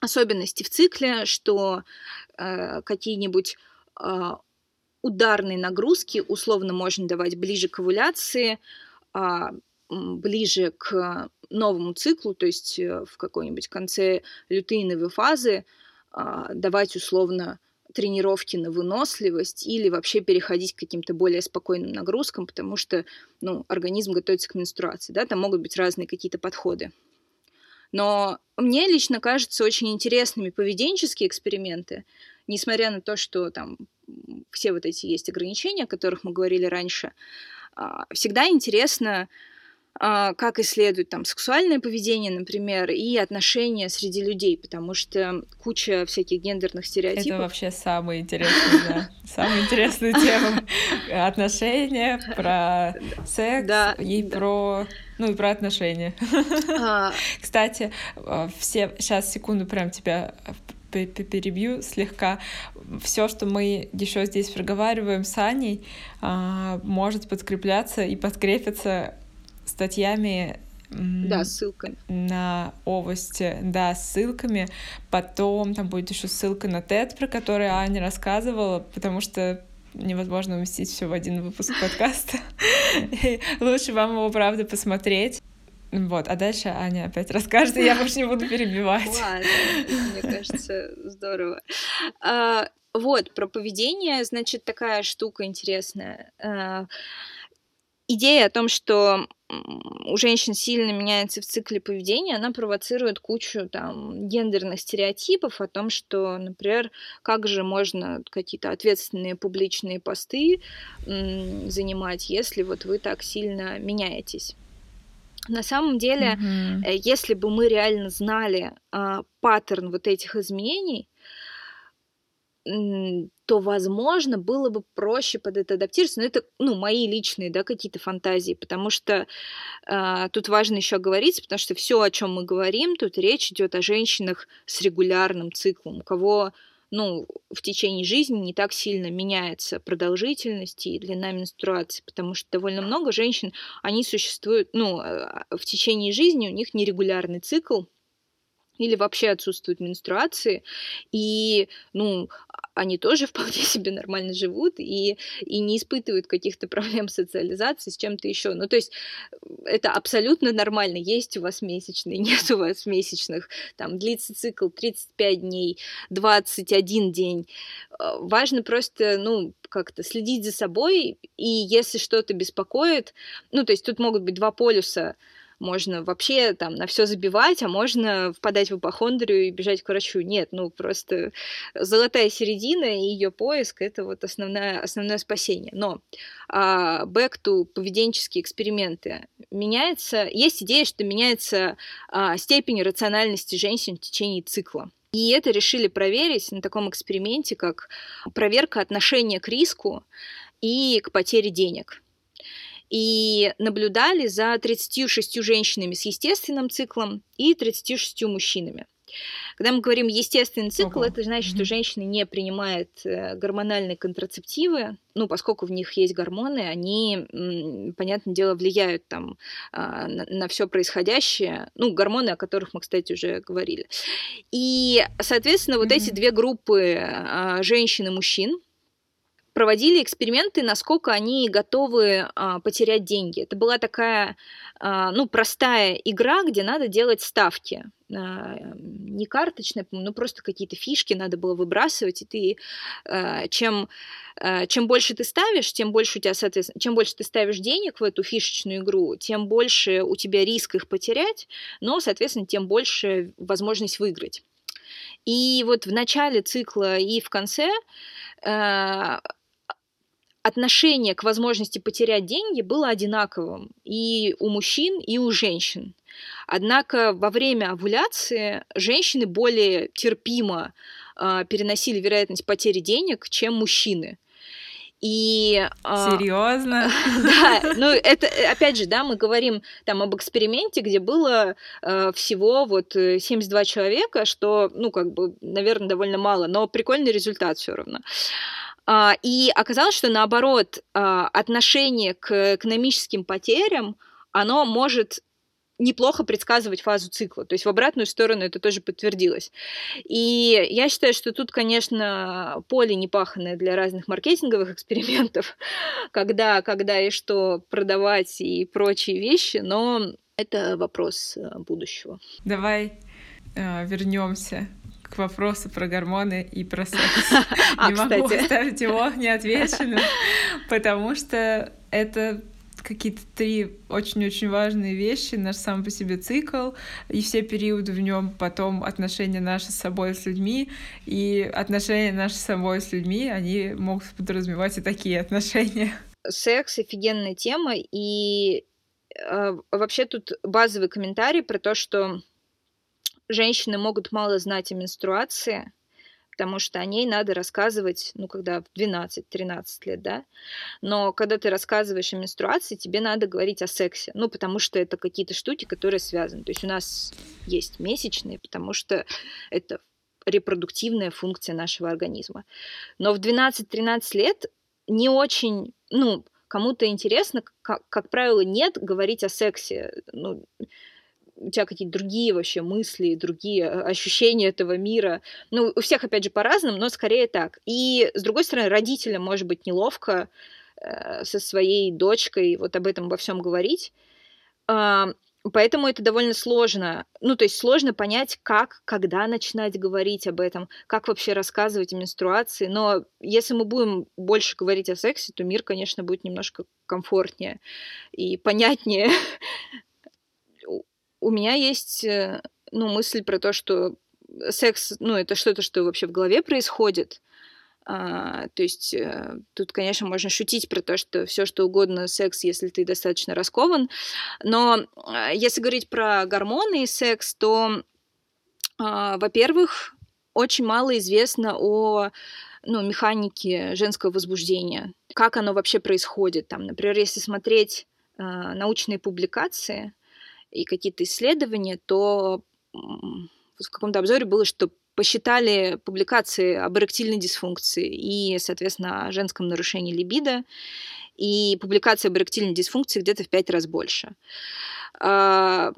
Speaker 2: особенности в цикле, что э, какие-нибудь а, ударные нагрузки условно можно давать ближе к овуляции, ближе к новому циклу, то есть э, в какой-нибудь конце лютеиновой фазы а, давать условно тренировки на выносливость или вообще переходить к каким-то более спокойным нагрузкам, потому что ну, организм готовится к менструации. Да? Там могут быть разные какие-то подходы. Но мне лично кажется очень интересными поведенческие эксперименты, несмотря на то, что там все вот эти есть ограничения, о которых мы говорили раньше. А, всегда интересно как исследуют там сексуальное поведение, например, и отношения среди людей, потому что куча всяких гендерных стереотипов.
Speaker 1: Это вообще самая интересная, да, самая интересная тема. Отношения, про секс и про ну и про отношения. А. Кстати, а, все сейчас секунду прям тебя перебью слегка. Все, что мы еще здесь проговариваем с Аней, может подкрепляться и подкрепиться статьями
Speaker 2: да, ссылками.
Speaker 1: На овости, да, ссылками. Потом там будет еще ссылка на TED, про который Аня рассказывала, потому что невозможно уместить все в один выпуск подкаста. Лучше вам его, правда, посмотреть. Вот, а дальше Аня опять расскажет, и я больше не буду перебивать.
Speaker 2: Ладно, мне кажется, здорово. А, вот, про поведение, значит, такая штука интересная. А, идея о том, что у женщин сильно меняется в цикле поведения, она провоцирует кучу там гендерных стереотипов о том, что, например, как же можно какие-то ответственные публичные посты занимать, если вот вы так сильно меняетесь. На самом деле, mm-hmm. если бы мы реально знали э, паттерн вот этих изменений, то, возможно, было бы проще под это адаптироваться. Но это, ну, мои личные, да, какие-то фантазии, потому что э, тут важно еще говорить, потому что все, о чем мы говорим, тут речь идет о женщинах с регулярным циклом, у кого ну, в течение жизни не так сильно меняется продолжительность и длина менструации, потому что довольно много женщин, они существуют, ну, а, в течение жизни у них нерегулярный цикл, или вообще отсутствуют менструации, и, ну, они тоже вполне себе нормально живут и, и не испытывают каких-то проблем социализации с чем-то еще. Ну, то есть это абсолютно нормально. Есть у вас месячные, нет у вас месячных. Там длится цикл 35 дней, 21 день. Э, важно просто, ну, как-то следить за собой, и если что-то беспокоит, ну, то есть тут могут быть два полюса можно вообще там на все забивать, а можно впадать в ипохондрию и бежать к врачу. Нет, ну просто золотая середина и ее поиск это вот основное, основное спасение. Но а, back to поведенческие эксперименты. Меняется, есть идея, что меняется а, степень рациональности женщин в течение цикла. И это решили проверить на таком эксперименте, как проверка отношения к риску и к потере денег. И наблюдали за 36 женщинами с естественным циклом и 36 мужчинами. Когда мы говорим естественный цикл, Ого. это значит, что женщина не принимает э, гормональные контрацептивы, ну, поскольку в них есть гормоны, они, понятное дело, влияют там а, на, на все происходящее, ну, гормоны, о которых мы, кстати, уже говорили. И, соответственно, вот mm-hmm. эти две группы а, женщин и мужчин, проводили эксперименты, насколько они готовы а, потерять деньги. Это была такая, а, ну, простая игра, где надо делать ставки. А, не карточные, но просто какие-то фишки надо было выбрасывать, и ты а, чем, а, чем больше ты ставишь, тем больше у тебя, соответственно, чем больше ты ставишь денег в эту фишечную игру, тем больше у тебя риск их потерять, но, соответственно, тем больше возможность выиграть. И вот в начале цикла и в конце а, отношение к возможности потерять деньги было одинаковым и у мужчин, и у женщин. Однако во время овуляции женщины более терпимо э, переносили вероятность потери денег, чем мужчины.
Speaker 1: И, Серьезно?
Speaker 2: Да, ну это, опять же, да, мы говорим там об эксперименте, где было э, всего вот 72 человека, что, ну, как бы, наверное, довольно мало, но прикольный результат все равно. А, и оказалось, что наоборот, а, отношение к экономическим потерям, оно может неплохо предсказывать фазу цикла. То есть в обратную сторону это тоже подтвердилось. И я считаю, что тут, конечно, поле непаханное для разных маркетинговых экспериментов, когда, когда и что продавать и прочие вещи, но это вопрос э, будущего.
Speaker 1: Давай э, вернемся к вопросу про гормоны и про секс.
Speaker 2: А,
Speaker 1: не могу оставить его неотвеченным, потому что это какие-то три очень-очень важные вещи, наш сам по себе цикл и все периоды в нем, потом отношения наши с собой с людьми, и отношения наши с собой с людьми, они могут подразумевать и такие отношения.
Speaker 2: Секс — офигенная тема, и э, вообще тут базовый комментарий про то, что женщины могут мало знать о менструации, потому что о ней надо рассказывать, ну, когда в 12-13 лет, да. Но когда ты рассказываешь о менструации, тебе надо говорить о сексе, ну, потому что это какие-то штуки, которые связаны. То есть у нас есть месячные, потому что это репродуктивная функция нашего организма. Но в 12-13 лет не очень, ну, кому-то интересно, как, как правило, нет говорить о сексе. Ну, у тебя какие-то другие вообще мысли, другие э, ощущения этого мира. Ну, у всех, опять же, по-разному, но скорее так. И, с другой стороны, родителям может быть неловко э, со своей дочкой вот об этом во всем говорить. Э, поэтому это довольно сложно. Ну, то есть сложно понять, как, когда начинать говорить об этом, как вообще рассказывать о менструации. Но если мы будем больше говорить о сексе, то мир, конечно, будет немножко комфортнее и понятнее у меня есть, э, ну, мысль про то, что секс, ну, это что-то, что вообще в голове происходит. А, то есть а, тут, конечно, можно шутить про то, что все что угодно секс, если ты достаточно раскован. Но а, если говорить про гормоны и секс, то, а, во-первых, очень мало известно о ну, механике женского возбуждения, как оно вообще происходит. Там, например, если смотреть а, научные публикации, и какие-то исследования, то в каком-то обзоре было, что посчитали публикации об эректильной дисфункции и, соответственно, о женском нарушении либидо, и публикации об эректильной дисфункции где-то в пять раз больше. А,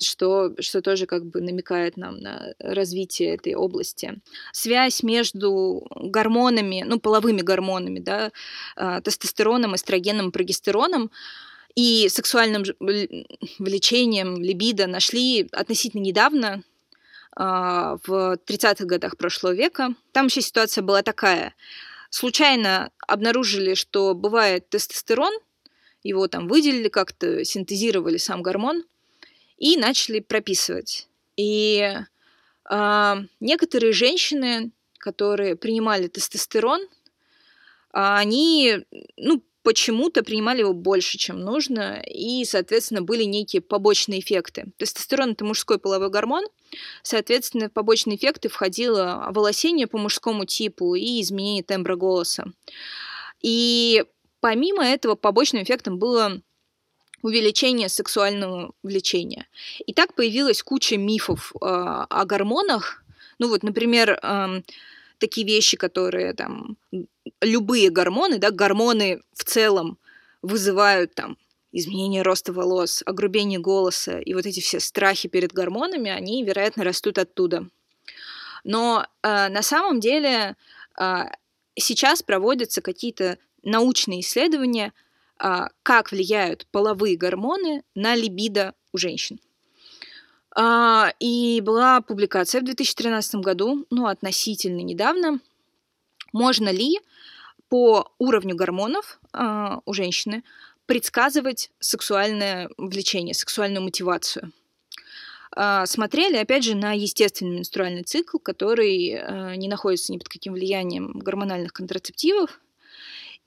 Speaker 2: что, что тоже как бы намекает нам на развитие этой области. Связь между гормонами, ну, половыми гормонами, да, а, тестостероном, эстрогеном, прогестероном, и сексуальным влечением, либидо нашли относительно недавно, а, в 30-х годах прошлого века. Там еще ситуация была такая. Случайно обнаружили, что бывает тестостерон, его там выделили как-то, синтезировали сам гормон и начали прописывать. И э, некоторые женщины, которые принимали тестостерон, они ну, почему-то принимали его больше, чем нужно, и, соответственно, были некие побочные эффекты. Тестостерон — это мужской половой гормон, соответственно, в побочные эффекты входило волосение по мужскому типу и изменение тембра голоса. И помимо этого, побочным эффектом было увеличение сексуального влечения. И так появилась куча мифов э, о гормонах. Ну вот, например, э, такие вещи, которые там любые гормоны, да, гормоны в целом вызывают там изменение роста волос, огрубение голоса и вот эти все страхи перед гормонами, они, вероятно, растут оттуда. Но э, на самом деле э, сейчас проводятся какие-то научные исследования, э, как влияют половые гормоны на либидо у женщин. Э, и была публикация в 2013 году, ну, относительно недавно, можно ли по уровню гормонов э, у женщины предсказывать сексуальное влечение, сексуальную мотивацию. А, смотрели, опять же, на естественный менструальный цикл, который не находится ни под каким влиянием гормональных контрацептивов,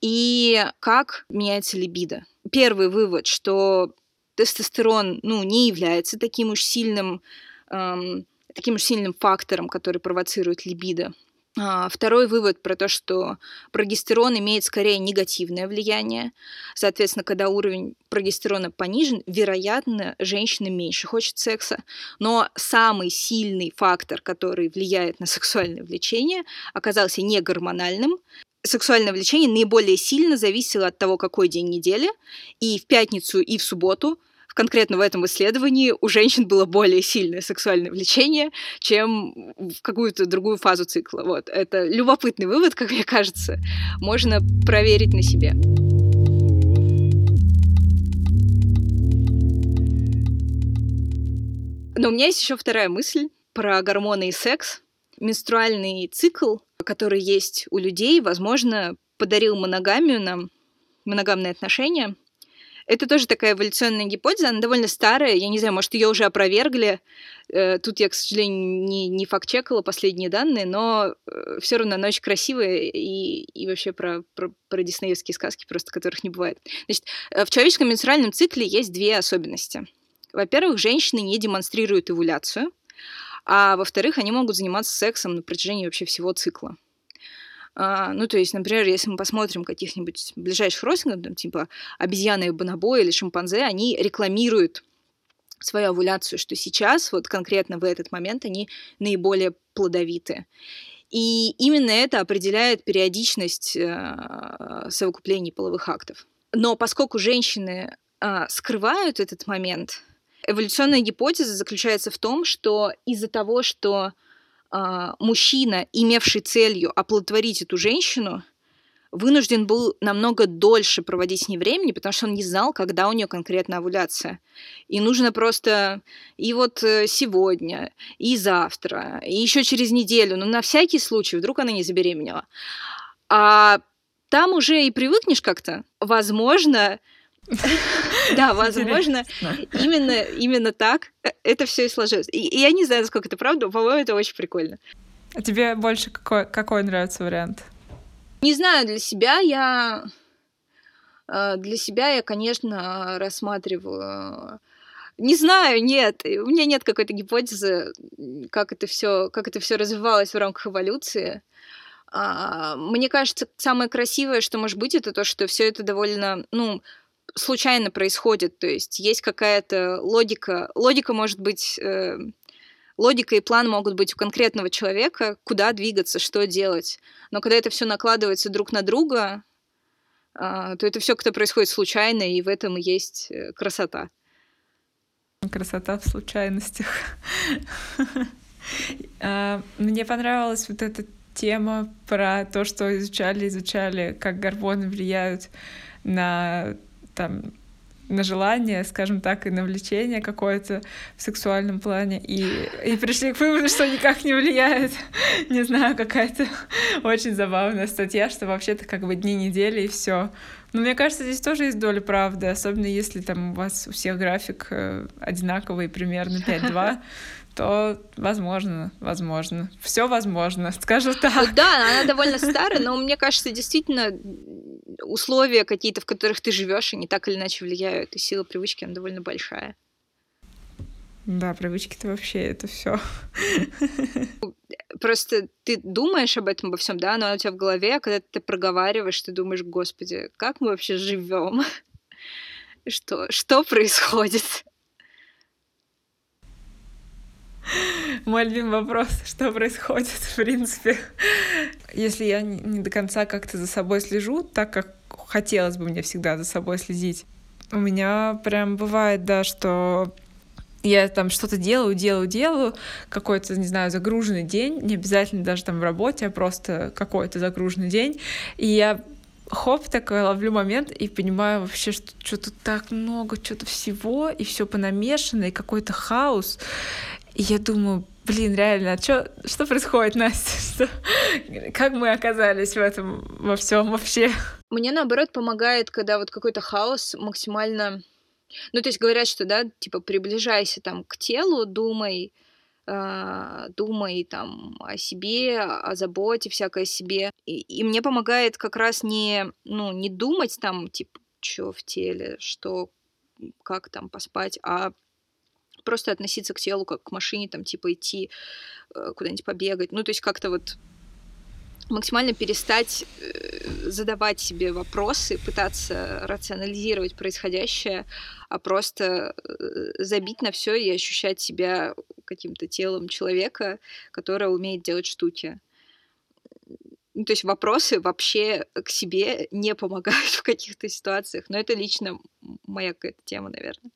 Speaker 2: и как меняется либидо. Первый вывод, что тестостерон ну, не является таким уж сильным, эм, таким уж сильным фактором, который провоцирует либидо. А, второй вывод про то, что прогестерон имеет скорее негативное влияние. Соответственно, когда уровень прогестерона понижен, вероятно, женщина меньше хочет секса. Но самый сильный фактор, который влияет на сексуальное влечение, оказался не гормональным. Сексуальное влечение наиболее сильно зависело от того, какой день недели. И в пятницу, и в субботу конкретно в этом исследовании у женщин было более сильное сексуальное влечение, чем в какую-то другую фазу цикла. Вот. Это любопытный вывод, как мне кажется. Можно проверить на себе. Но у меня есть еще вторая мысль про гормоны и секс. Менструальный цикл, который есть у людей, возможно, подарил моногамию нам, моногамные отношения — это тоже такая эволюционная гипотеза, она довольно старая, я не знаю, может, ее уже опровергли. Э, тут я, к сожалению, не, не факт-чекала последние данные, но э, все равно она очень красивая и, и вообще про, про, про диснеевские сказки, просто которых не бывает. Значит, э, в человеческом менструальном цикле есть две особенности. Во-первых, женщины не демонстрируют овуляцию, а во-вторых, они могут заниматься сексом на протяжении вообще всего цикла. А, ну, то есть, например, если мы посмотрим каких-нибудь ближайших родственников, там, типа обезьяны бонобо или шимпанзе, они рекламируют свою овуляцию, что сейчас, вот конкретно в этот момент, они наиболее плодовиты. И именно это определяет периодичность э, совокуплений половых актов. Но поскольку женщины э, скрывают этот момент, эволюционная гипотеза заключается в том, что из-за того, что а, мужчина, имевший целью оплодотворить эту женщину, вынужден был намного дольше проводить с ней времени, потому что он не знал, когда у нее конкретно овуляция. И нужно просто и вот э, сегодня, и завтра, и еще через неделю, ну на всякий случай, вдруг она не забеременела. А там уже и привыкнешь как-то. Возможно, да, возможно, именно, именно так э, это все и сложилось. И, я не знаю, насколько это правда, по-моему, это очень прикольно.
Speaker 1: А тебе больше какой, какой нравится вариант?
Speaker 2: Не знаю, для себя я... Э, для себя я, конечно, рассматриваю... Не знаю, нет, у меня нет какой-то гипотезы, как это все, как это все развивалось в рамках эволюции. А, мне кажется, самое красивое, что может быть, это то, что все это довольно, ну, случайно происходит, то есть есть какая-то логика. Логика может быть... Э, логика и план могут быть у конкретного человека, куда двигаться, что делать. Но когда это все накладывается друг на друга, э, то это все как-то происходит случайно, и в этом и есть э, красота.
Speaker 1: Красота в случайностях. А, мне понравилась вот эта тема про то, что изучали, изучали, как гормоны влияют на там на желание, скажем так, и на влечение какое-то в сексуальном плане, и, и пришли к выводу, что никак не влияет. Не знаю, какая-то очень забавная статья, что вообще-то как бы дни недели и все. Но мне кажется, здесь тоже есть доля правды, особенно если там у вас у всех график э, одинаковый, примерно 5-2, то возможно, возможно. Все возможно, скажу так.
Speaker 2: Да, она довольно старая, но мне кажется, действительно условия какие-то, в которых ты живешь, они так или иначе влияют, и сила привычки, она довольно большая.
Speaker 1: Да, привычки-то вообще это все.
Speaker 2: Просто ты думаешь об этом обо всем, да, но у тебя в голове, а когда ты проговариваешь, ты думаешь, господи, как мы вообще живем? Что, что происходит?
Speaker 1: Мой любимый вопрос, что происходит, в принципе. Если я не до конца как-то за собой слежу, так как хотелось бы мне всегда за собой следить, у меня прям бывает, да, что я там что-то делаю, делаю, делаю, какой-то, не знаю, загруженный день, не обязательно даже там в работе, а просто какой-то загруженный день, и я хоп, такой ловлю момент и понимаю вообще, что что-то так много, что-то всего, и все понамешано, и какой-то хаос. И я думаю, блин, реально, а чё, что происходит, Настя? Что, как мы оказались в этом во всем вообще?
Speaker 2: Мне наоборот помогает, когда вот какой-то хаос максимально... Ну, то есть говорят, что, да, типа, приближайся там к телу, думай, э, думай там о себе, о заботе всякое о себе. И, и мне помогает как раз не, ну, не думать там, типа, что в теле, что, как там поспать, а просто относиться к телу как к машине, там, типа, идти э, куда-нибудь побегать. Ну, то есть как-то вот максимально перестать э, задавать себе вопросы, пытаться рационализировать происходящее, а просто э, забить на все и ощущать себя каким-то телом человека, которое умеет делать штуки. Ну, то есть вопросы вообще к себе не помогают в каких-то ситуациях. Но это лично моя какая-то тема, наверное.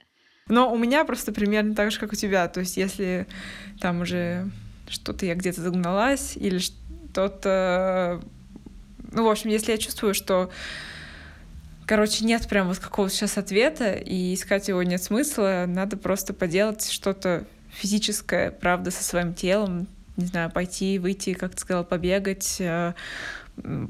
Speaker 1: Но у меня просто примерно так же, как у тебя. То есть если там уже что-то я где-то загналась или что-то... Ну, в общем, если я чувствую, что Короче, нет прям вот какого-то сейчас ответа, и искать его нет смысла. Надо просто поделать что-то физическое, правда, со своим телом. Не знаю, пойти, выйти, как ты сказала, побегать, э,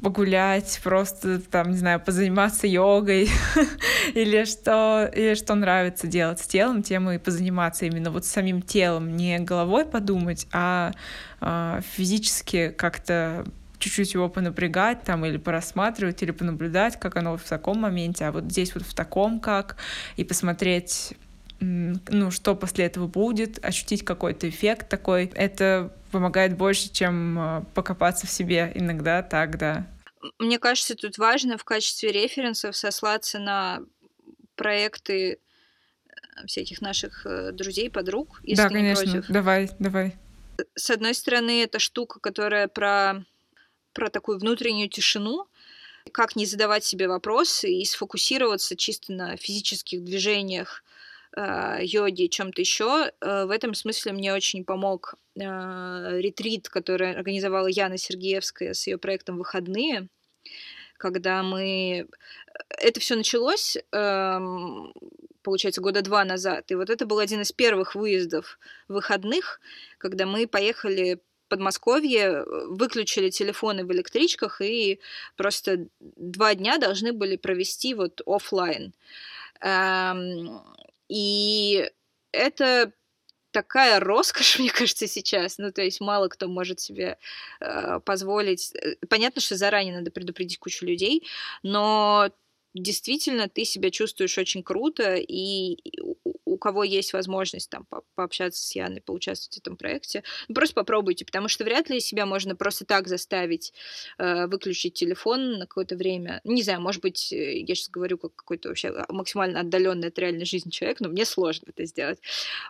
Speaker 1: погулять, просто там, не знаю, позаниматься йогой или что, или что нравится делать с телом, тем и позаниматься именно вот самим телом, не головой подумать, а, а физически как-то чуть-чуть его понапрягать там или порассматривать, или понаблюдать, как оно в таком моменте, а вот здесь вот в таком как, и посмотреть ну, что после этого будет, ощутить какой-то эффект такой. Это помогает больше, чем а, покопаться в себе иногда так, да.
Speaker 2: Мне кажется, тут важно в качестве референсов сослаться на проекты э, всяких наших э, друзей, подруг.
Speaker 1: Если да, конечно. Против. Давай, давай.
Speaker 2: С одной стороны, это штука, которая про, про такую внутреннюю тишину, как не задавать себе вопросы и сфокусироваться чисто на физических движениях, э, йоге, чем-то еще. Э, в этом смысле мне очень помог э, ретрит, который организовала Яна Сергеевская с ее проектом «Выходные», когда мы... Это все началось, э, получается, года два назад. И вот это был один из первых выездов выходных, когда мы поехали Подмосковье, выключили телефоны в электричках и просто два дня должны были провести вот офлайн. И это такая роскошь, мне кажется, сейчас. Ну, то есть мало кто может себе э, позволить. Э, понятно, что заранее надо предупредить кучу людей, но действительно ты себя чувствуешь очень круто, и кого есть возможность там по пообщаться с Яной, поучаствовать в этом проекте, ну, просто попробуйте, потому что вряд ли себя можно просто так заставить э, выключить телефон на какое-то время. Не знаю, может быть, э, я сейчас говорю как какой-то вообще максимально отдаленный от реальной жизни человек, но мне сложно это сделать.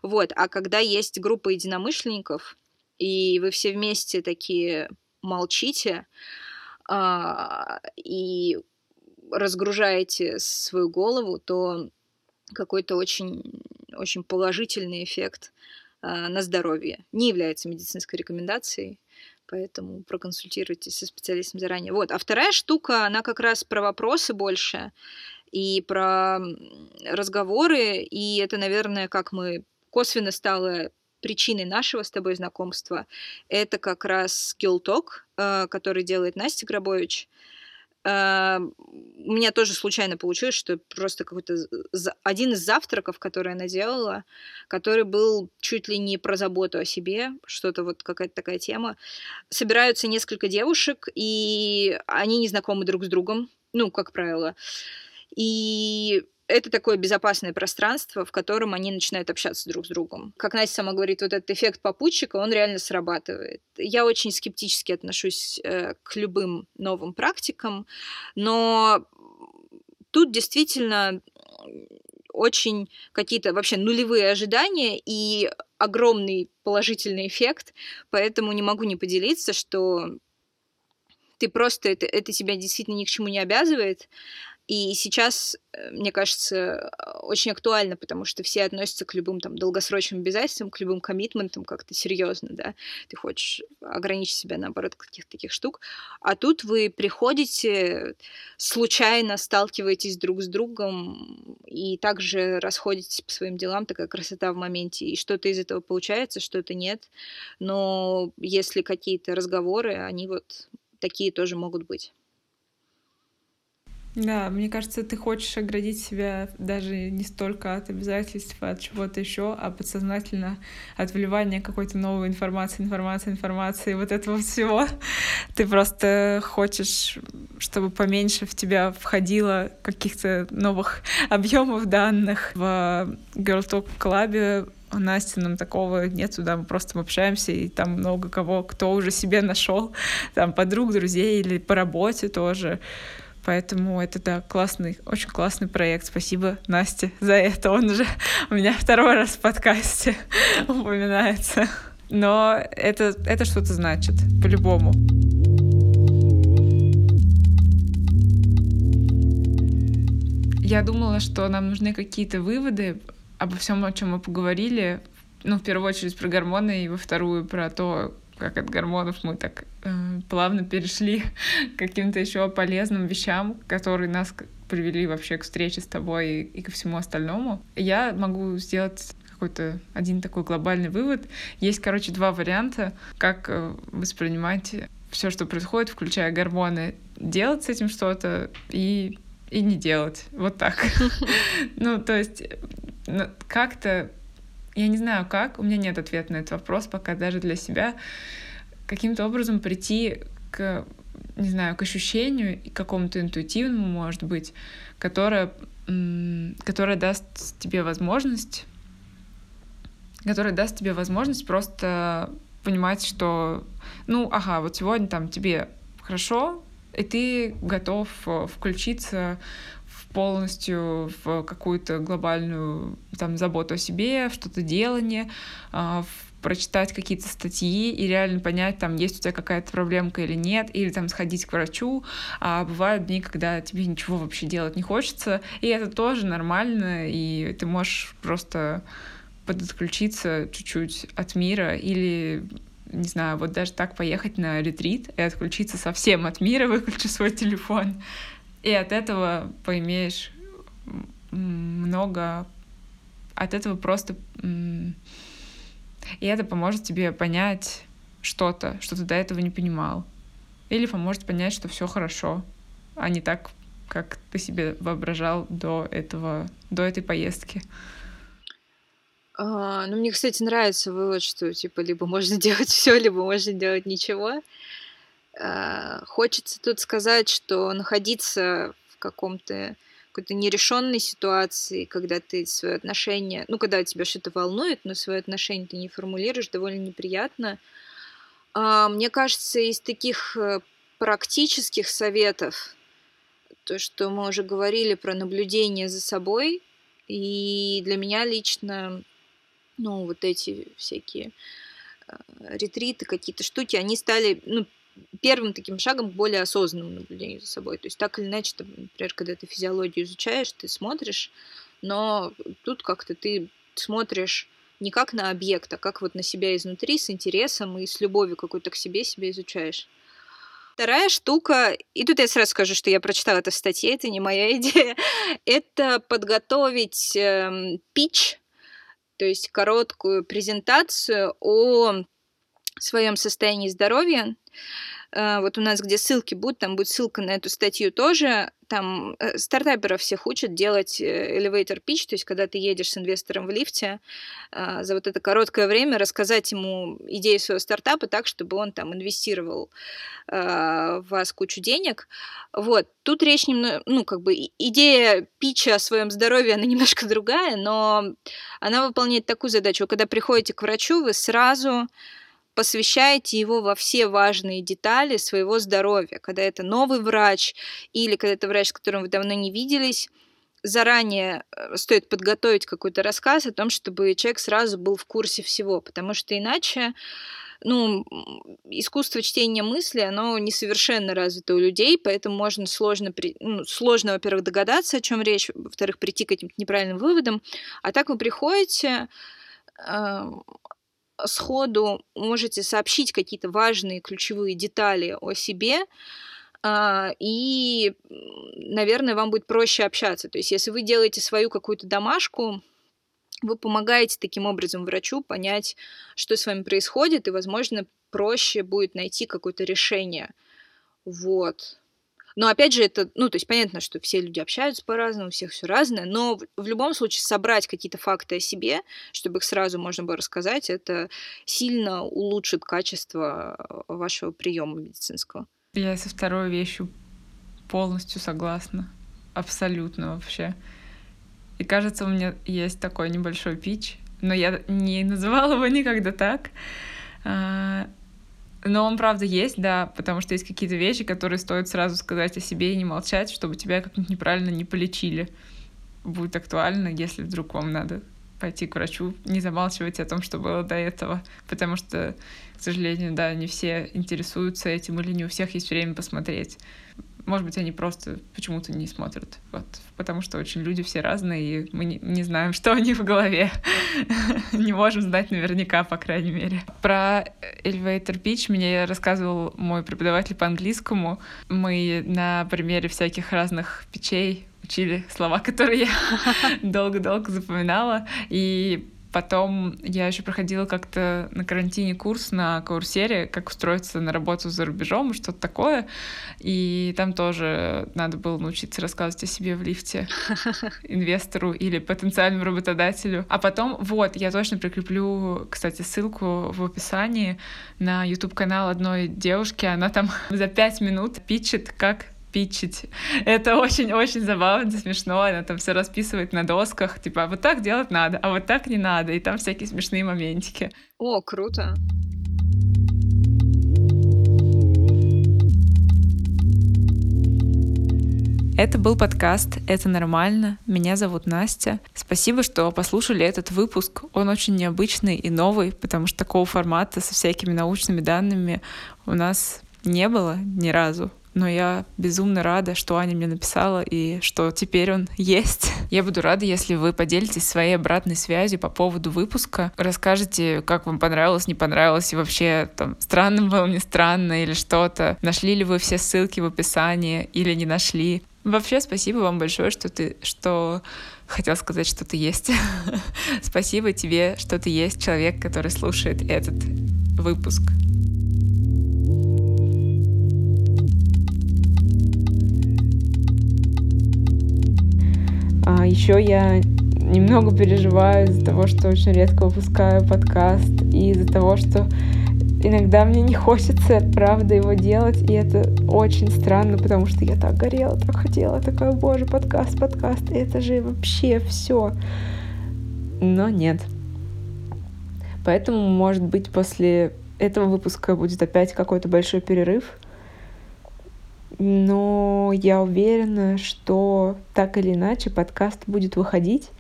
Speaker 2: Вот, а когда есть группа единомышленников, и вы все вместе такие молчите, а, и разгружаете свою голову, то какой-то очень, очень положительный эффект э, на здоровье. Не является медицинской рекомендацией, поэтому проконсультируйтесь со специалистом заранее. Вот. А вторая штука, она как раз про вопросы больше и про разговоры, и это, наверное, как мы косвенно стало причиной нашего с тобой знакомства, это как раз Skill Talk, э, который делает Настя Грабович. А, у меня тоже случайно получилось, что просто какой-то один из завтраков, который она делала, который был чуть ли не про заботу о себе, что-то вот какая-то такая тема. Собираются несколько девушек, и они не знакомы друг с другом, ну, как правило. И это такое безопасное пространство, в котором они начинают общаться друг с другом. Как Настя сама говорит, вот этот эффект попутчика, он реально срабатывает. Я очень скептически отношусь э, к любым новым практикам, но тут действительно очень какие-то вообще нулевые ожидания и огромный положительный эффект, поэтому не могу не поделиться, что ты просто это, это тебя действительно ни к чему не обязывает, и сейчас, э, мне кажется, очень актуально, потому что все относятся к любым там долгосрочным обязательствам, к любым коммитментам как-то серьезно, да. Ты хочешь ограничить себя, наоборот, каких-то таких штук. А тут вы приходите, случайно сталкиваетесь друг с другом и также расходитесь по своим делам, такая красота в моменте. И что-то из этого получается, что-то нет. Но если какие-то разговоры, они вот такие тоже могут быть.
Speaker 1: Да, мне кажется, ты хочешь оградить себя даже не столько от обязательств, а от чего-то еще, а подсознательно от вливания какой-то новой информации, информации, информации, вот этого всего. Ты просто хочешь, чтобы поменьше в тебя входило каких-то новых объемов данных. В Girl Talk Club у Насти нам такого нету, да, мы просто общаемся, и там много кого, кто уже себе нашел, там подруг, друзей или по работе тоже. Поэтому это, да, классный, очень классный проект. Спасибо, Насте, за это. Он уже у меня второй раз в подкасте упоминается. Но это, это что-то значит, по-любому. Я думала, что нам нужны какие-то выводы обо всем, о чем мы поговорили. Ну, в первую очередь про гормоны, и во вторую про то, как от гормонов мы так э, плавно перешли к каким-то еще полезным вещам, которые нас привели вообще к встрече с тобой и, и ко всему остальному. Я могу сделать какой-то один такой глобальный вывод. Есть, короче, два варианта, как э, воспринимать все, что происходит, включая гормоны, делать с этим что-то и и не делать. Вот так. Ну, то есть как-то я не знаю как, у меня нет ответа на этот вопрос пока даже для себя. Каким-то образом прийти к, не знаю, к ощущению и какому-то интуитивному, может быть, которое, которое даст тебе возможность, которое даст тебе возможность просто понимать, что, ну, ага, вот сегодня там тебе хорошо, и ты готов э, включиться полностью в какую-то глобальную там заботу о себе, в что-то делание, а, в прочитать какие-то статьи и реально понять, там, есть у тебя какая-то проблемка или нет, или там сходить к врачу, а бывают дни, когда тебе ничего вообще делать не хочется, и это тоже нормально, и ты можешь просто подотключиться чуть-чуть от мира или не знаю, вот даже так поехать на ретрит и отключиться совсем от мира, выключить свой телефон, и от этого поимеешь много... От этого просто... И это поможет тебе понять что-то, что ты до этого не понимал. Или поможет понять, что все хорошо, а не так, как ты себе воображал до этого, до этой поездки.
Speaker 2: А, ну, мне, кстати, нравится вывод, что типа либо можно делать все, либо можно делать ничего. Э, хочется тут сказать, что находиться в каком-то какой-то нерешенной ситуации, когда ты свое отношение, ну, когда тебя что-то волнует, но свое отношение ты не формулируешь, довольно неприятно. А, мне кажется, из таких э, практических советов, то, что мы уже говорили про наблюдение за собой, и для меня лично, ну, вот эти всякие э, ретриты, какие-то штуки, они стали, ну, первым таким шагом к более осознанному наблюдению за собой. То есть так или иначе, там, например, когда ты физиологию изучаешь, ты смотришь, но тут как-то ты смотришь не как на объект, а как вот на себя изнутри, с интересом и с любовью какой-то к себе себя изучаешь. Вторая штука, и тут я сразу скажу, что я прочитала это в статье, это не моя идея, это подготовить э, пич, то есть короткую презентацию о своем состоянии здоровья, вот у нас, где ссылки будут, там будет ссылка на эту статью тоже. Там э, стартаперов всех учат делать э, elevator pitch, то есть когда ты едешь с инвестором в лифте, за вот это короткое время рассказать ему идею своего стартапа так, чтобы он там инвестировал в вас кучу денег. Вот. Тут речь немного, ну, как бы идея питча о своем здоровье, она немножко другая, но она выполняет такую задачу. Когда приходите к врачу, вы сразу посвящаете его во все важные детали своего здоровья. Когда это новый врач или когда это врач, с которым вы давно не виделись, заранее э, стоит подготовить какой-то рассказ о том, чтобы человек сразу был в курсе всего, потому что иначе ну, искусство чтения мысли, оно несовершенно развито у людей, поэтому можно сложно, ну, сложно, во-первых, догадаться, о чем речь, во-вторых, прийти к этим неправильным выводам, а так вы приходите, сходу можете сообщить какие-то важные ключевые детали о себе, а, и, наверное, вам будет проще общаться. То есть, если вы делаете свою какую-то домашку, вы помогаете таким образом врачу понять, что с вами происходит, и, возможно, проще будет найти какое-то решение. Вот. Но опять же, это, ну, то есть понятно, что все люди общаются по-разному, у всех все разное, но в, в любом случае собрать какие-то факты о себе, чтобы их сразу можно было рассказать, это сильно улучшит качество вашего приема медицинского.
Speaker 1: Я со второй вещью полностью согласна. Абсолютно вообще. И кажется, у меня есть такой небольшой пич, но я не называла его никогда так. Но он, правда, есть, да, потому что есть какие-то вещи, которые стоит сразу сказать о себе и не молчать, чтобы тебя как-нибудь неправильно не полечили. Будет актуально, если вдруг вам надо пойти к врачу, не замалчивать о том, что было до этого, потому что, к сожалению, да, не все интересуются этим или не у всех есть время посмотреть. Может быть, они просто почему-то не смотрят, вот, потому что очень люди все разные, и мы не, не знаем, что у них в голове. не можем знать наверняка, по крайней мере. Про elevator pitch мне рассказывал мой преподаватель по английскому. Мы на примере всяких разных печей учили слова, которые я долго-долго запоминала. И Потом я еще проходила как-то на карантине курс на Каурсере, как устроиться на работу за рубежом что-то такое. И там тоже надо было научиться рассказывать о себе в лифте инвестору или потенциальному работодателю. А потом, вот, я точно прикреплю, кстати, ссылку в описании на YouTube-канал одной девушки. Она там за пять минут пичет, как питчить. Это очень-очень забавно, смешно. Она там все расписывает на досках, типа, а вот так делать надо, а вот так не надо. И там всякие смешные моментики.
Speaker 2: О, круто.
Speaker 1: Это был подкаст «Это нормально». Меня зовут Настя. Спасибо, что послушали этот выпуск. Он очень необычный и новый, потому что такого формата со всякими научными данными у нас не было ни разу но я безумно рада, что Аня мне написала и что теперь он есть. Я буду рада, если вы поделитесь своей обратной связью по поводу выпуска, расскажете, как вам понравилось, не понравилось, и вообще там странно было, не странно или что-то. Нашли ли вы все ссылки в описании или не нашли. Вообще, спасибо вам большое, что ты, что хотел сказать, что ты есть. спасибо тебе, что ты есть человек, который слушает этот выпуск.
Speaker 4: А еще я немного переживаю из-за того, что очень редко выпускаю подкаст, и из-за того, что иногда мне не хочется, правда, его делать, и это очень странно, потому что я так горела, так хотела, такая, боже, подкаст, подкаст, это же вообще все. Но нет. Поэтому, может быть, после этого выпуска будет опять какой-то большой перерыв — но я уверена, что так или иначе подкаст будет выходить.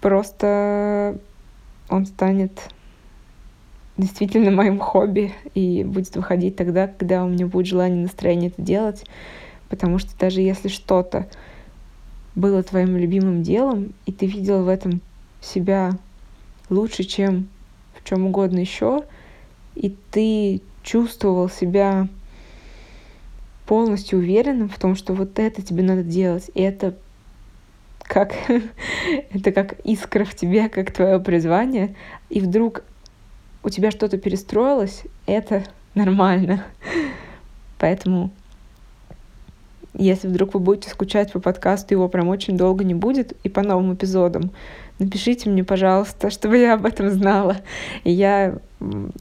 Speaker 4: Просто он станет действительно моим хобби и будет выходить тогда, когда у меня будет желание, настроение это делать. Потому что даже если что-то было твоим любимым делом, и ты видел в этом себя лучше, чем в чем угодно еще, и ты чувствовал себя полностью уверенным в том, что вот это тебе надо делать, и это как, это как искра в тебе, как твое призвание, и вдруг у тебя что-то перестроилось, это нормально.
Speaker 1: Поэтому, если вдруг вы будете скучать по подкасту, его прям очень долго не будет, и по новым эпизодам, напишите мне, пожалуйста, чтобы я об этом знала. И я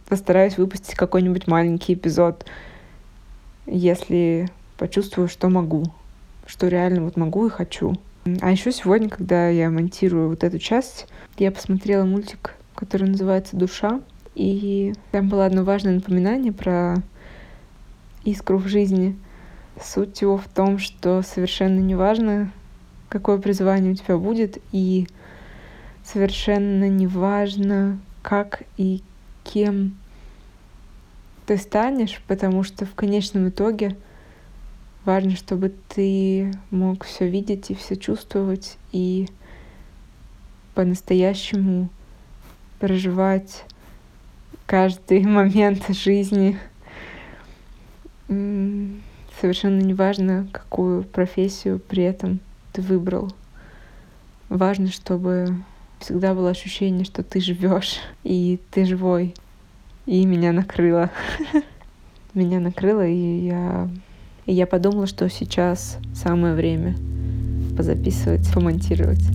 Speaker 1: постараюсь выпустить какой-нибудь маленький эпизод, если почувствую, что могу, что реально вот могу и хочу. А еще сегодня, когда я монтирую вот эту часть, я посмотрела мультик, который называется «Душа», и там было одно важное напоминание про искру в жизни. Суть его в том, что совершенно неважно, какое призвание у тебя будет, и совершенно неважно, как и кем ты станешь, потому что в конечном итоге важно, чтобы ты мог все видеть и все чувствовать и по-настоящему проживать каждый момент жизни. Совершенно неважно, какую профессию при этом ты выбрал. Важно, чтобы всегда было ощущение, что ты живешь и ты живой. И меня накрыло. Меня накрыло, и я, и я подумала, что сейчас самое время позаписывать, помонтировать.